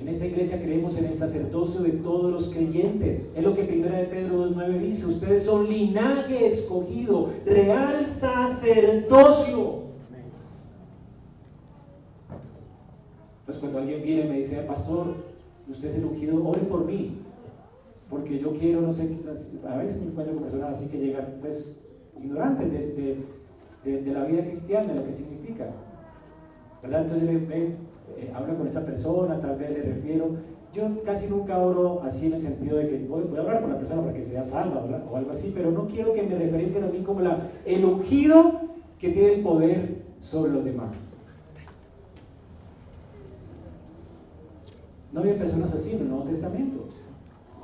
En esta iglesia creemos en el sacerdocio de todos los creyentes. Es lo que 1 de Pedro 2.9 dice. Ustedes son linaje escogido, real sacerdocio. Pues cuando alguien viene y me dice, pastor, usted es el ungido, ore por mí, porque yo quiero, no sé, a veces me encuentro con personas así que llegan pues, ignorantes de, la vida cristiana, de lo que significa. ¿verdad? Entonces yo eh, hablo con esa persona, tal vez le refiero. Yo casi nunca oro así en el sentido de que voy, a hablar con la persona para que sea salva o algo así, pero no quiero que me referencien a mí como el ungido que tiene el poder sobre los demás. No había personas así en el Nuevo Testamento.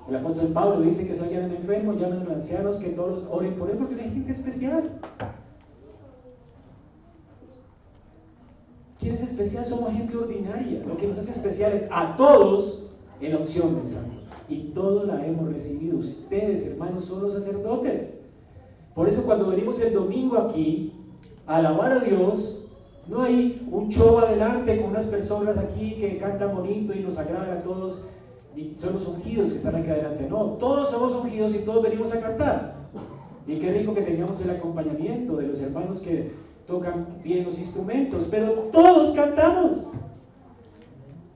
El apóstol Pablo dice que si alguien enfermo, llamen a los ancianos que todos oren por él porque hay gente especial. ¿Quién es especial? Somos gente ordinaria. Lo que nos hace especiales a todos en opción del santo. Y todos la hemos recibido. Ustedes, hermanos, son los sacerdotes. Por eso cuando venimos el domingo aquí a alabar a Dios, No hay un show adelante con unas personas aquí que cantan bonito y nos agradan a todos y son los ungidos que están aquí adelante. No, todos somos ungidos y todos venimos a cantar. Y qué rico que tengamos el acompañamiento de los hermanos que tocan bien los instrumentos, pero todos cantamos.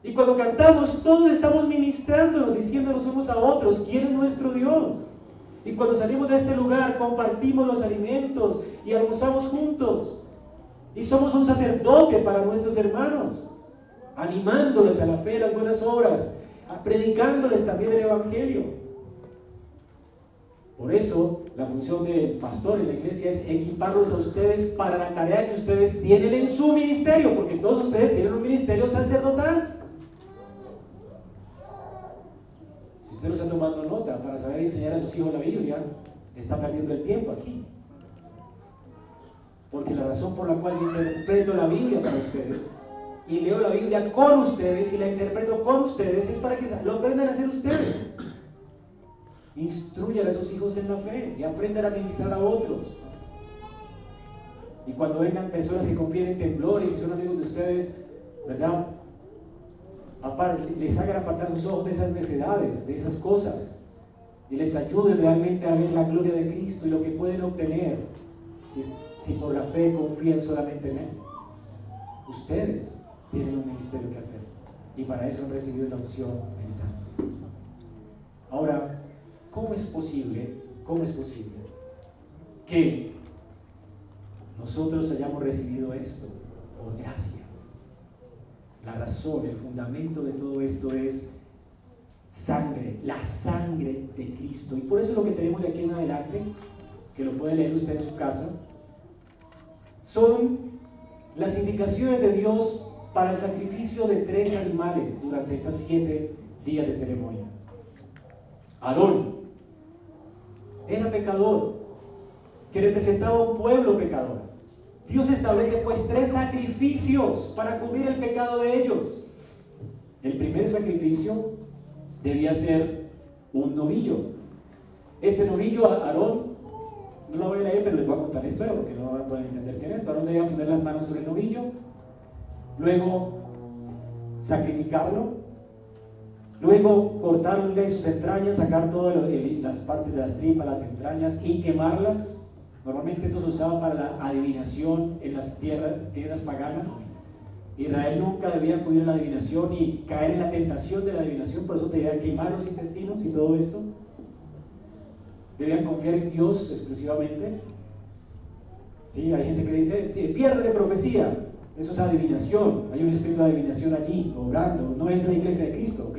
Y cuando cantamos, todos estamos ministrándonos, diciéndonos unos a otros quién es nuestro Dios. Y cuando salimos de este lugar, compartimos los alimentos y almorzamos juntos. Y somos un sacerdote para nuestros hermanos, animándoles a la fe, a las buenas obras, predicándoles también el Evangelio. Por eso, la función del pastor en la iglesia es equiparlos a ustedes para la tarea que ustedes tienen en su ministerio, porque todos ustedes tienen un ministerio sacerdotal. Si usted no está tomando nota para saber enseñar a sus hijos la Biblia, está perdiendo el tiempo aquí. Porque la razón por la cual interpreto la Biblia para ustedes y leo la Biblia con ustedes y la interpreto con ustedes es para que lo aprendan a hacer ustedes. Instruyan a sus hijos en la fe y aprendan a ministrar a otros. Y cuando vengan personas que confíen en temblores y son amigos de ustedes, ¿verdad? les hagan apartar los ojos de esas necesidades, de esas cosas, y les ayuden realmente a ver la gloria de Cristo y lo que pueden obtener si si por la fe confían solamente en Él. Ustedes tienen un ministerio que hacer y para eso han recibido la opción en Santo. Ahora, ¿cómo es posible, cómo es posible que nosotros hayamos recibido esto por gracia? La razón, el fundamento de todo esto es sangre, la sangre de Cristo. Y por eso lo que tenemos de aquí en adelante, que lo puede leer usted en su casa, son las indicaciones de Dios para el sacrificio de tres animales durante estas siete días de ceremonia. Aarón era pecador, que representaba un pueblo pecador. Dios establece pues tres sacrificios para cubrir el pecado de ellos. El primer sacrificio debía ser un novillo. Este novillo, Aarón no lo voy a leer, pero les voy a contar la porque no van a poder entender sin esto. Ahora le voy a poner las manos sobre el novillo, luego sacrificarlo, luego cortarle sus entrañas, sacar todas las partes de las tripas, las entrañas y quemarlas. Normalmente eso se usaba para la adivinación en las tierras, tierras paganas. Israel nunca debía acudir a la adivinación y caer en la tentación de la adivinación, por eso debía quemar los intestinos y todo esto. Debían confiar en Dios exclusivamente. ¿Sí? Hay gente que dice, eh, pierde de profecía. Eso es adivinación. Hay un espíritu de adivinación allí, obrando. No es la iglesia de Cristo, ¿ok?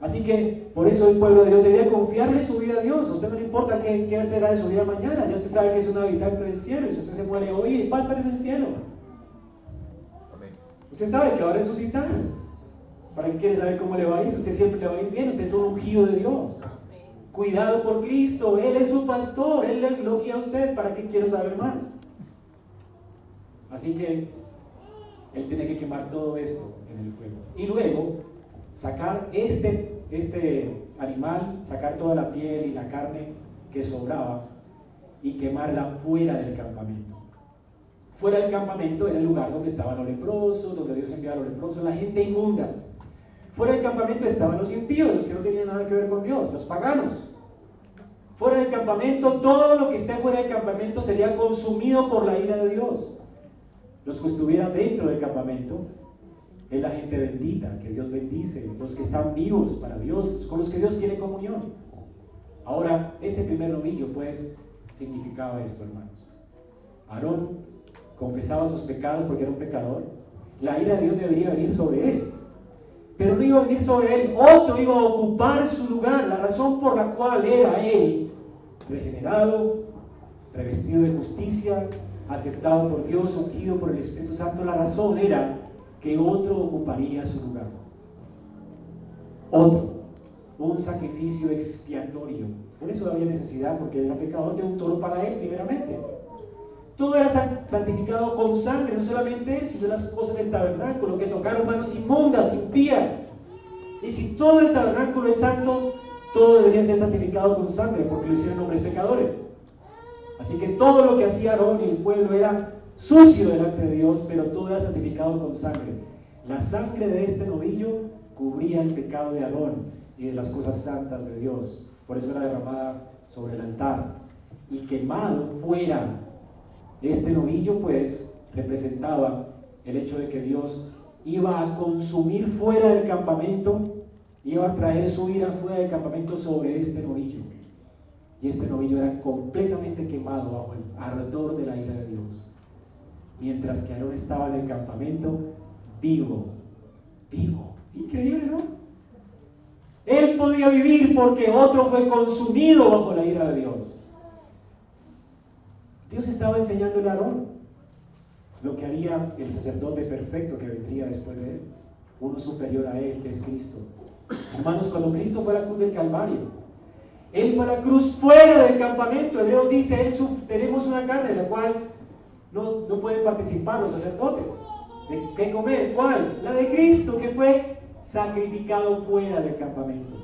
Así que por eso el pueblo de Dios debía confiarle su vida a Dios. A usted no le importa qué, qué será de su vida mañana. Ya usted sabe que es un habitante del cielo. Y si usted se muere hoy, va a estar en el cielo. Usted sabe que va a resucitar. ¿Para qué quiere saber cómo le va a ir? Usted siempre le va a ir bien. Usted es un ungido de Dios cuidado por Cristo, Él es su pastor, Él le lo a usted, ¿para qué quiere saber más? Así que Él tiene que quemar todo esto en el fuego. Y luego sacar este, este animal, sacar toda la piel y la carne que sobraba y quemarla fuera del campamento. Fuera del campamento era el lugar donde estaban los leprosos, donde Dios enviaba a los leprosos, la gente inmunda. Fuera del campamento estaban los impíos, los que no tenían nada que ver con Dios, los paganos. Fuera del campamento, todo lo que esté fuera del campamento sería consumido por la ira de Dios. Los que estuvieran dentro del campamento es la gente bendita, que Dios bendice, los que están vivos para Dios, con los que Dios tiene comunión. Ahora, este primer novillo, pues, significaba esto, hermanos. Aarón confesaba sus pecados porque era un pecador. La ira de Dios debería venir sobre él. Pero no iba a venir sobre él, otro iba a ocupar su lugar, la razón por la cual era él regenerado, revestido de justicia, aceptado por Dios, ungido por el Espíritu Santo. La razón era que otro ocuparía su lugar. Otro, un sacrificio expiatorio. Por eso había necesidad, porque era pecador de un toro para él, primeramente. Todo era santificado con sangre, no solamente él, sino las cosas del tabernáculo, que tocaron manos inmundas, impías. Y si todo el tabernáculo es santo, todo debería ser santificado con sangre, porque lo hicieron hombres pecadores. Así que todo lo que hacía Aarón y el pueblo era sucio delante de Dios, pero todo era santificado con sangre. La sangre de este novillo cubría el pecado de Aarón y de las cosas santas de Dios. Por eso era derramada sobre el altar y quemado fuera. Este novillo pues representaba el hecho de que Dios iba a consumir fuera del campamento, iba a traer su ira fuera del campamento sobre este novillo. Y este novillo era completamente quemado bajo el ardor de la ira de Dios. Mientras que Aarón estaba en el campamento vivo, vivo. Increíble, ¿no? Él podía vivir porque otro fue consumido bajo la ira de Dios. Dios estaba enseñando a Aarón lo que haría el sacerdote perfecto que vendría después de él, uno superior a él, que es Cristo. Hermanos, cuando Cristo fue a la cruz del Calvario, Él fue a la cruz fuera del campamento. Hebreo dice, tenemos una carne en la cual no, no pueden participar los sacerdotes. ¿De qué comer? ¿Cuál? La de Cristo, que fue sacrificado fuera del campamento.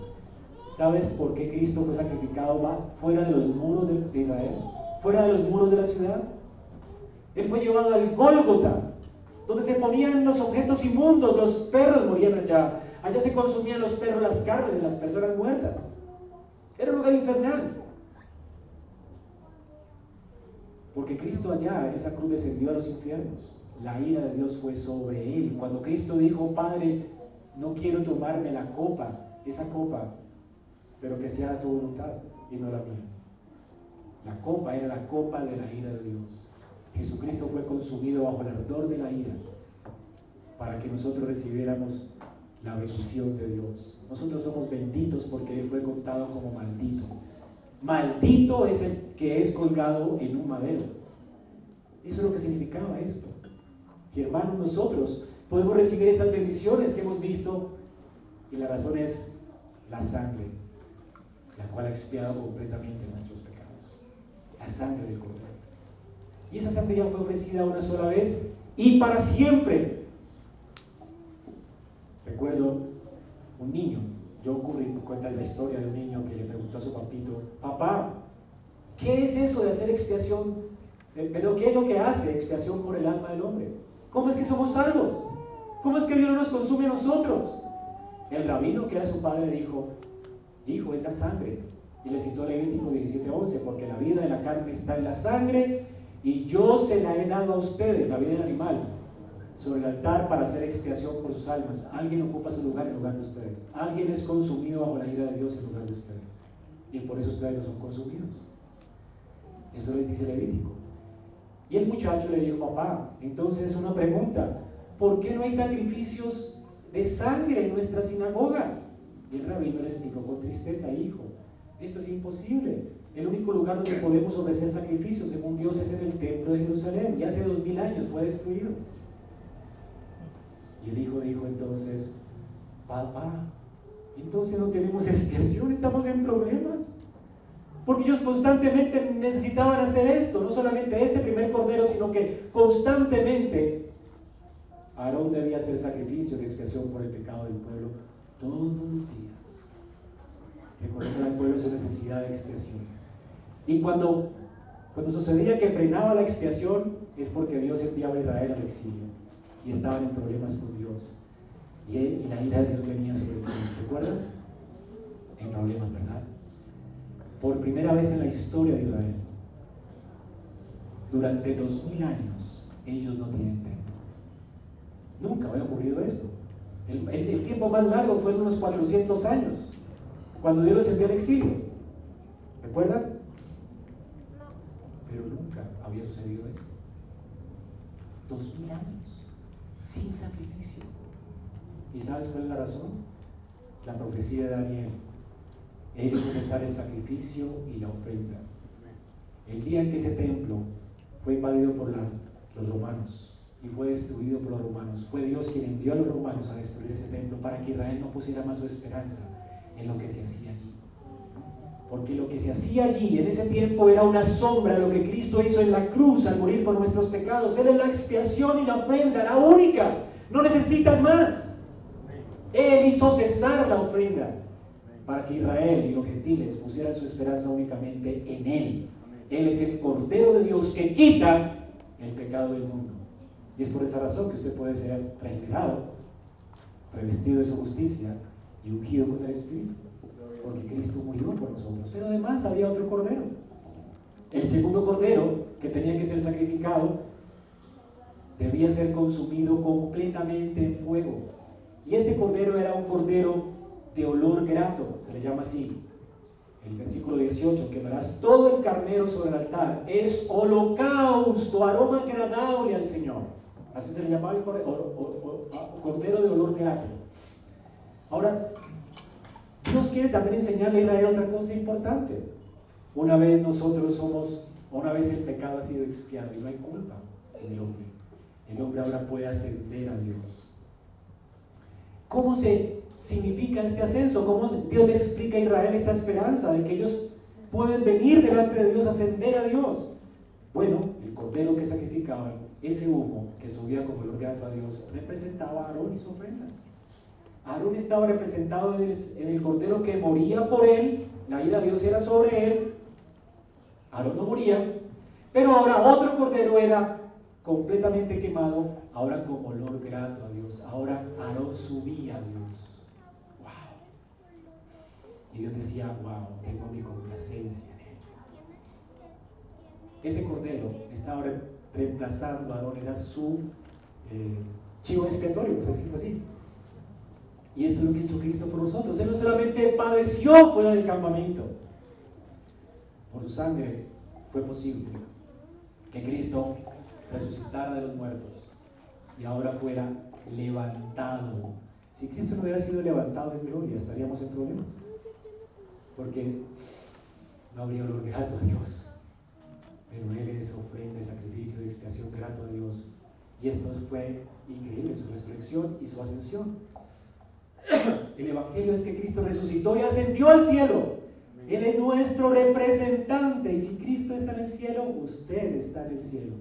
¿Sabes por qué Cristo fue sacrificado fuera de los muros de Israel? Fuera de los muros de la ciudad. Él fue llevado al Gólgota, donde se ponían los objetos inmundos, los perros morían allá. Allá se consumían los perros las carnes de las personas muertas. Era un lugar infernal. Porque Cristo allá en esa cruz descendió a los infiernos. La ira de Dios fue sobre él. Cuando Cristo dijo, Padre, no quiero tomarme la copa, esa copa, pero que sea tu voluntad y no la mía. La copa era la copa de la ira de Dios. Jesucristo fue consumido bajo el ardor de la ira para que nosotros recibiéramos la bendición de Dios. Nosotros somos benditos porque Él fue contado como maldito. Maldito es el que es colgado en un madero. Eso es lo que significaba esto. Y hermanos, nosotros podemos recibir esas bendiciones que hemos visto y la razón es la sangre, la cual ha expiado completamente nuestros pecados. La sangre del Cordero. Y esa sangre ya fue ofrecida una sola vez y para siempre. Recuerdo un niño, yo ocurrí, cuenta la historia de un niño que le preguntó a su papito, papá, ¿qué es eso de hacer expiación? Eh, ¿Pero qué es lo que hace expiación por el alma del hombre? ¿Cómo es que somos salvos? ¿Cómo es que Dios no nos consume a nosotros? El rabino que era su padre dijo, hijo, es la sangre. Y le citó Levítico 17:11, porque la vida de la carne está en la sangre y yo se la he dado a ustedes, la vida del animal, sobre el altar para hacer expiación por sus almas. Alguien ocupa su lugar en lugar de ustedes. Alguien es consumido bajo la ira de Dios en lugar de ustedes. Y por eso ustedes no son consumidos. Eso le dice Levítico. Y el muchacho le dijo, papá, entonces una pregunta, ¿por qué no hay sacrificios de sangre en nuestra sinagoga? Y el rabino le explicó con tristeza, hijo, esto es imposible. El único lugar donde podemos ofrecer sacrificios, según Dios, es en el templo de Jerusalén. Y hace dos mil años fue destruido. Y el hijo dijo entonces, papá, entonces no tenemos expiación, estamos en problemas. Porque ellos constantemente necesitaban hacer esto, no solamente este primer cordero, sino que constantemente Aarón debía hacer sacrificio de expiación por el pecado del pueblo todos los días. Recordando al pueblo su necesidad de expiación. Y cuando, cuando sucedía que frenaba la expiación, es porque Dios enviaba a Israel al exilio y estaban en problemas con Dios. Y, la ira de Dios venía sobre ellos. ¿Recuerdan? En problemas, ¿verdad? Por primera vez en la historia de Israel, durante dos mil años, ellos no tienen templo. Nunca había ocurrido esto. El, tiempo más largo fue en unos 400 años, cuando Dios los envió al exilio. ¿Recuerdan? Pero nunca había sucedido eso. Dos mil años sin sacrificio. ¿Y sabes cuál es la razón? La profecía de Daniel. Hizo cesar el sacrificio y la ofrenda. El día en que ese templo fue invadido por los romanos y fue destruido por los romanos, fue Dios quien envió a los romanos a destruir ese templo para que Israel no pusiera más su esperanza en lo que se hacía allí. Porque lo que se hacía allí en ese tiempo era una sombra de lo que Cristo hizo en la cruz al morir por nuestros pecados. Él es la expiación y la ofrenda, la única. No necesitas más. Él hizo cesar la ofrenda para que Israel y los gentiles pusieran su esperanza únicamente en Él. Él es el Cordero de Dios que quita el pecado del mundo. Y es por esa razón que usted puede ser regenerado, revestido de su justicia y ungido con el Espíritu. Porque Cristo murió por nosotros. Pero además había otro cordero. El segundo cordero que tenía que ser sacrificado debía ser consumido completamente en fuego. Y este cordero era un cordero de olor grato, se le llama así. El versículo 18, quemarás todo el carnero sobre el altar. Es holocausto, aroma agradable al Señor. Así se le llamaba el cordero de olor grato. Ahora, Dios quiere también enseñarle a Israel otra cosa importante. Una vez nosotros somos, una vez el pecado ha sido expiado y no hay culpa en el hombre. El hombre ahora puede ascender a Dios. ¿Cómo se significa este ascenso? ¿Cómo Dios le explica a Israel esta esperanza de que ellos pueden venir delante de Dios, ascender a Dios? Bueno, el cordero que sacrificaban, ese humo que subía como el grato a Dios, representaba a Aarón y su ofrenda. Aarón estaba representado en el, cordero que moría por él, la ira de Dios era sobre él, Aarón no moría, pero ahora otro cordero era completamente quemado, ahora como olor grato a Dios, ahora Aarón subía a Dios. Y Dios decía, wow, tengo mi complacencia en él. Ese cordero estaba reemplazando a Aarón, era su eh, chivo expiatorio, por decirlo así. Y esto es lo que hizo Cristo por nosotros. Él no solamente padeció fuera del campamento, por su sangre fue posible que Cristo resucitara de los muertos y ahora fuera levantado. Si Cristo no hubiera sido levantado en gloria, estaríamos en problemas porque no habría olor grato a Dios. Pero Él es ofrenda, sacrificio de expiación grato a Dios. Y esto fue increíble, su resurrección y su ascensión. El Evangelio es que Cristo resucitó y ascendió al cielo. Él es nuestro representante. Y si Cristo está en el cielo, usted está en el cielo.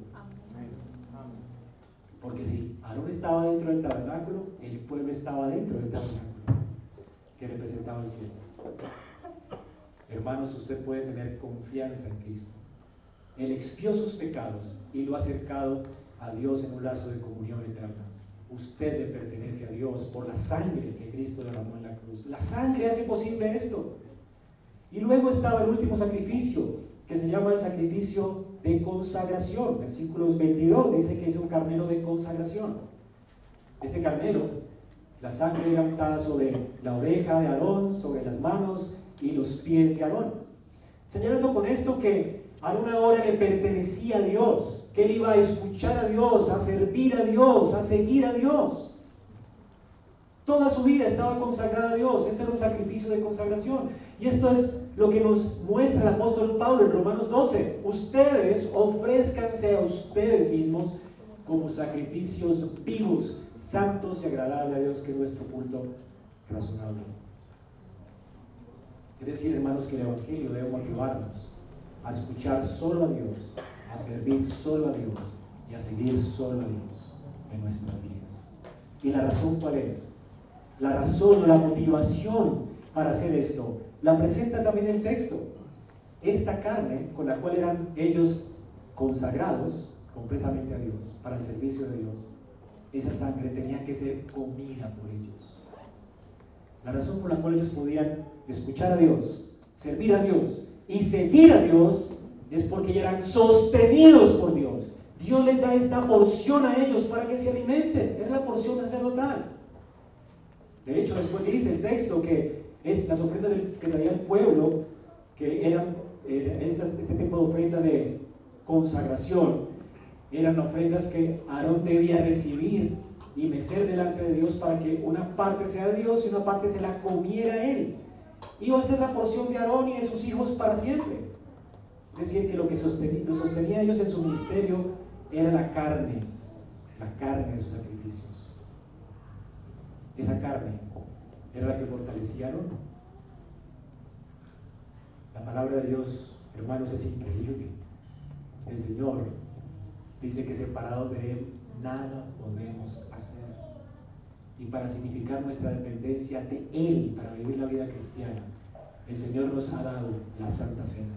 Porque si Aarón estaba dentro del tabernáculo, el pueblo estaba dentro del tabernáculo que representaba el cielo. Hermanos, usted puede tener confianza en Cristo. Él expió sus pecados y lo ha acercado a Dios en un lazo de comunión eterna. Usted le pertenece a Dios por la sangre que Cristo derramó en la cruz. La sangre hace posible esto. Y luego estaba el último sacrificio, que se llama el sacrificio de consagración. Versículos 22 dice que es un carnero de consagración. Ese carnero, la sangre era untada sobre la oveja de Aarón, sobre las manos y los pies de Aarón. Señalando con esto que Aarón ahora le pertenecía a Dios, que él iba a escuchar a Dios, a servir a Dios, a seguir a Dios. Toda su vida estaba consagrada a Dios, ese era un sacrificio de consagración. Y esto es lo que nos muestra el apóstol Pablo en Romanos 12. Ustedes ofrezcanse a ustedes mismos como sacrificios vivos, santos y agradables a Dios, que es nuestro culto razonable. Es decir, hermanos, que el Evangelio debe motivarnos a escuchar solo a Dios, a servir solo a Dios y a seguir solo a Dios en nuestras vidas. ¿Y la razón cuál es? La razón o la motivación para hacer esto la presenta también el texto. Esta carne con la cual eran ellos consagrados completamente a Dios, para el servicio de Dios, esa sangre tenía que ser comida por ellos. La razón por la cual ellos podían escuchar a Dios, servir a Dios y seguir a Dios es porque eran sostenidos por Dios. Dios les da esta porción a ellos para que se alimenten. Es la porción sacerdotal. De hecho, después dice el texto que es las ofrendas que traía el pueblo, que eran eh, este tipo de ofrenda de consagración, eran ofrendas que Aarón debía recibir y mecer delante de Dios para que una parte sea de Dios y una parte se la comiera él. Iba a ser la porción de Aarón y de sus hijos para siempre. Es decir, que lo que sostenía, lo sostenía ellos en su ministerio era la carne, la carne de sus sacrificios. Esa carne era la que Aarón. La palabra de Dios, hermanos, es increíble. El Señor dice que separados de Él nada podemos hacer. Y para significar nuestra dependencia de Él para vivir la vida cristiana, el Señor nos ha dado la Santa Cena.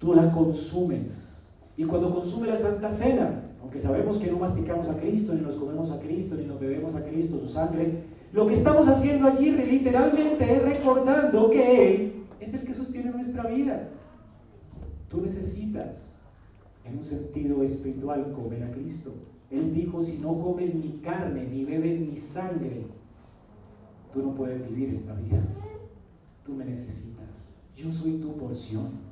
Tú la consumes Y cuando consume la Santa Cena, aunque sabemos que no masticamos a Cristo, ni nos comemos a Cristo, ni nos bebemos a Cristo, su sangre, lo que estamos haciendo allí literalmente es recordando que Él es el que sostiene nuestra vida. Tú necesitas, en un sentido espiritual, comer a Cristo. Él dijo, si no comes mi carne, ni bebes mi sangre, tú no puedes vivir esta vida. Tú me necesitas. Yo soy tu porción.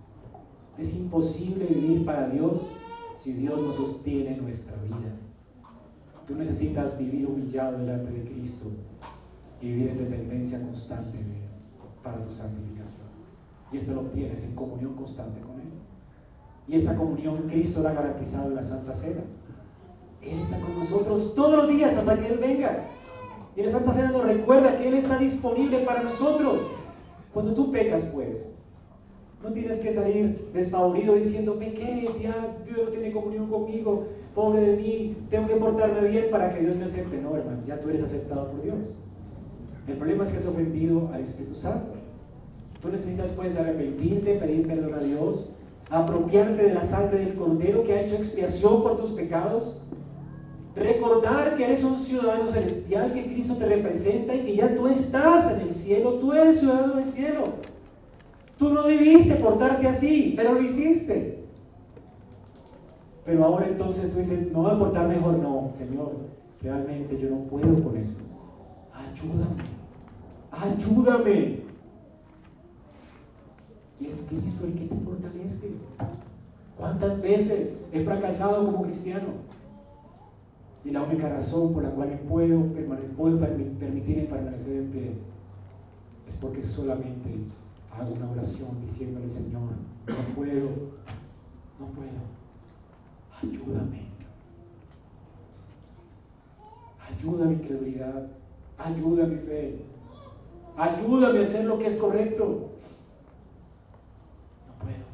Es imposible vivir para Dios si Dios no sostiene nuestra vida. Tú necesitas vivir humillado delante de Cristo y vivir en dependencia constante de Él para tu santificación. Y esto lo obtienes en comunión constante con Él. Y esta comunión Cristo la ha garantizado en la Santa Cena. Él está con nosotros todos los días hasta que Él venga. Y la Santa Cena nos recuerda que Él está disponible para nosotros. Cuando tú pecas, pues, no tienes que salir despavorido diciendo, pequé, ya Dios no tiene comunión conmigo, pobre de mí, tengo que portarme bien para que Dios me acepte. No, hermano, ya tú eres aceptado por Dios. El problema es que has ofendido al Espíritu Santo. Tú necesitas pues arrepentirte, pedir perdón a Dios, apropiarte de la sangre del Cordero que ha hecho expiación por tus pecados, recordar que eres un ciudadano celestial, que Cristo te representa y que ya tú estás en el cielo, tú eres ciudadano del cielo. Tú no debiste portarte así, pero lo hiciste. Pero ahora entonces tú dices, no voy a portar mejor, no, Señor, realmente yo no puedo con esto. Ayúdame, ayúdame. Y es Cristo el que te fortalece. ¿Cuántas veces he fracasado como cristiano? Y la única razón por la cual puedo, puedo permitirme permanecer en pie es porque solamente hago una oración diciéndole, Señor, no puedo, no puedo, ayúdame. Ayuda mi credibilidad, ayuda mi fe, ayúdame a hacer lo que es correcto. No puedo.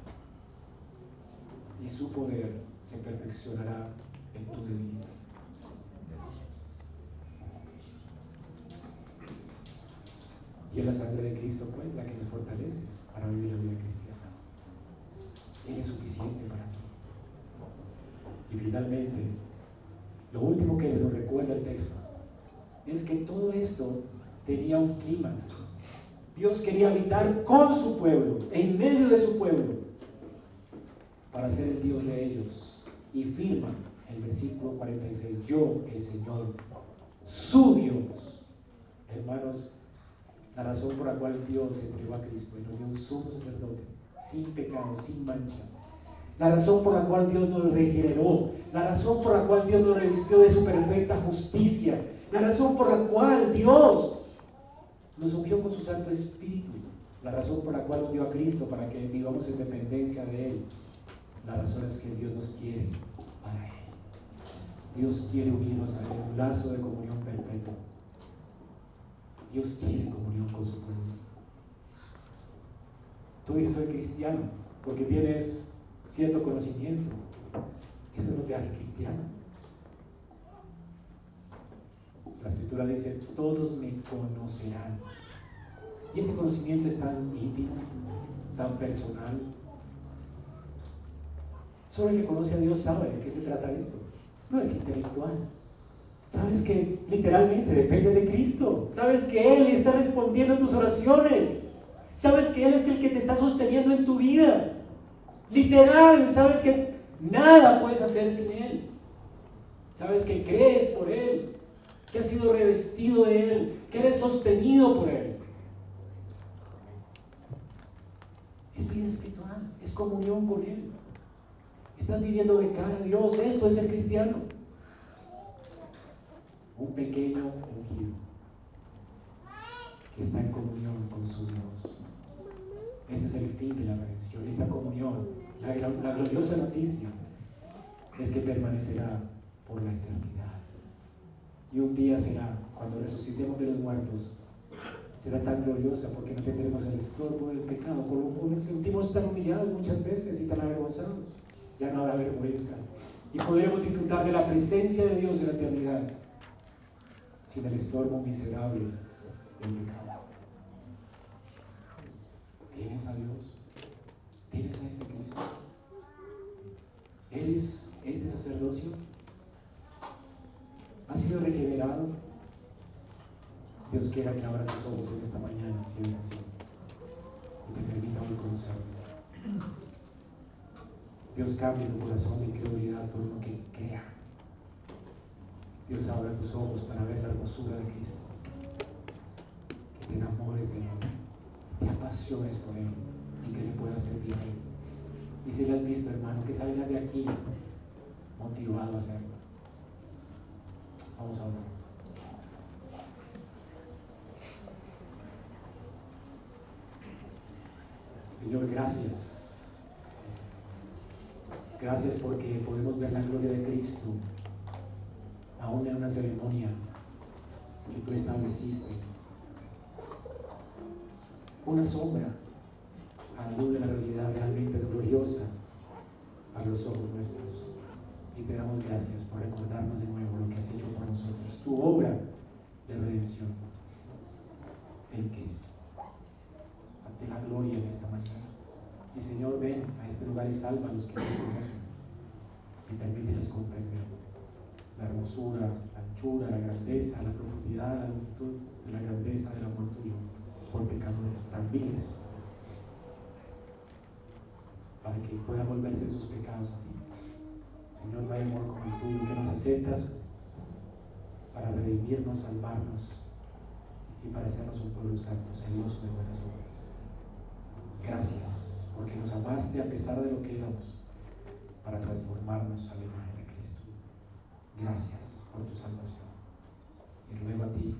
Y su poder se perfeccionará en tu debilidad. Y es la sangre de Cristo, pues, la que nos fortalece para vivir la vida cristiana. Él es suficiente para mí. Y finalmente, lo último que nos recuerda el texto es que todo esto tenía un clímax. Dios quería habitar con su pueblo, en medio de su pueblo, para ser el Dios de ellos. Y firma el versículo 46, yo, el Señor, su Dios. Hermanos, la razón por la cual Dios entregó a Cristo y nos dio un sumo sacerdote, sin pecado, sin mancha. La razón por la cual Dios nos regeneró. La razón por la cual Dios nos revistió de su perfecta justicia. La razón por la cual Dios nos ungió con su Santo Espíritu. La razón por la cual nos dio a Cristo para que vivamos en dependencia de Él. La razón es que Dios nos quiere para Él. Dios quiere unirnos a Él un lazo de comunión perpetua. Dios quiere comunión con su pueblo. Tú dices, soy cristiano, porque tienes cierto conocimiento. Eso es lo que hace cristiano. La escritura dice, todos me conocerán. Y ese conocimiento es tan íntimo, tan personal. Solo el que conoce a Dios sabe de qué se trata esto. No es intelectual. Sabes que literalmente depende de Cristo. Sabes que Él está respondiendo a tus oraciones. Sabes que Él es el que te está sosteniendo en tu vida. Literal, sabes que nada puedes hacer sin Él. Sabes que crees por Él, que has sido revestido de Él, que eres sostenido por Él. Es vida espiritual, es comunión con Él. Estás viviendo de cara a Dios. Esto es ser cristiano un pequeño ungido que está en comunión con su Dios. Este es el fin de la redención, esta comunión. La, gloriosa noticia es que permanecerá por la eternidad. Y un día será, cuando resucitemos de los muertos, será tan gloriosa porque no tendremos el estorbo del pecado, por nos sentimos tan humillados muchas veces y tan avergonzados. Ya no habrá vergüenza. Y podremos disfrutar de la presencia de Dios en la eternidad sin el estorbo miserable del pecado. ¿Tienes a Dios? ¿Tienes a este Cristo? ¿Eres este sacerdocio? ¿Has sido regenerado? Dios quiera que abra tus ojos en esta mañana, si es así, y te permita hoy conocerlo. Dios cambie tu corazón de incredulidad por uno que crea Dios abra tus ojos para ver la hermosura de Cristo. Que te enamores de Él, que te apasiones por Él y que le puedas servir a Él. Y si lo has visto, hermano, que salgas de aquí motivado a hacerlo. Vamos a ver. Señor, gracias. Gracias porque podemos ver la gloria de Cristo, aún en una ceremonia que tú estableciste. Una sombra a la luz de la realidad realmente es gloriosa a los ojos nuestros. Y te damos gracias por recordarnos de nuevo lo que has hecho por nosotros, tu obra de redención en Cristo de la gloria en esta mañana. Y Señor, ven a este lugar y salva a los que no conocen y permíteles comprender la hermosura, la anchura, la grandeza, la profundidad, la longitud la grandeza del amor tuyo por pecadores tan viles para que puedan volverse sus pecados a ti. Señor, no hay amor como el tuyo que nos aceptas para redimirnos, salvarnos y para hacernos un pueblo santo, celoso de buenas obras. Gracias, porque nos amaste a pesar de lo que éramos, para transformarnos gracias por tu salvación. Y ruego a ti,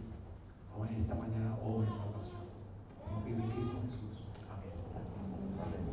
ahora en esta mañana, obra oh, salvación. Te lo pido en Cristo Jesús. Amén. Amén.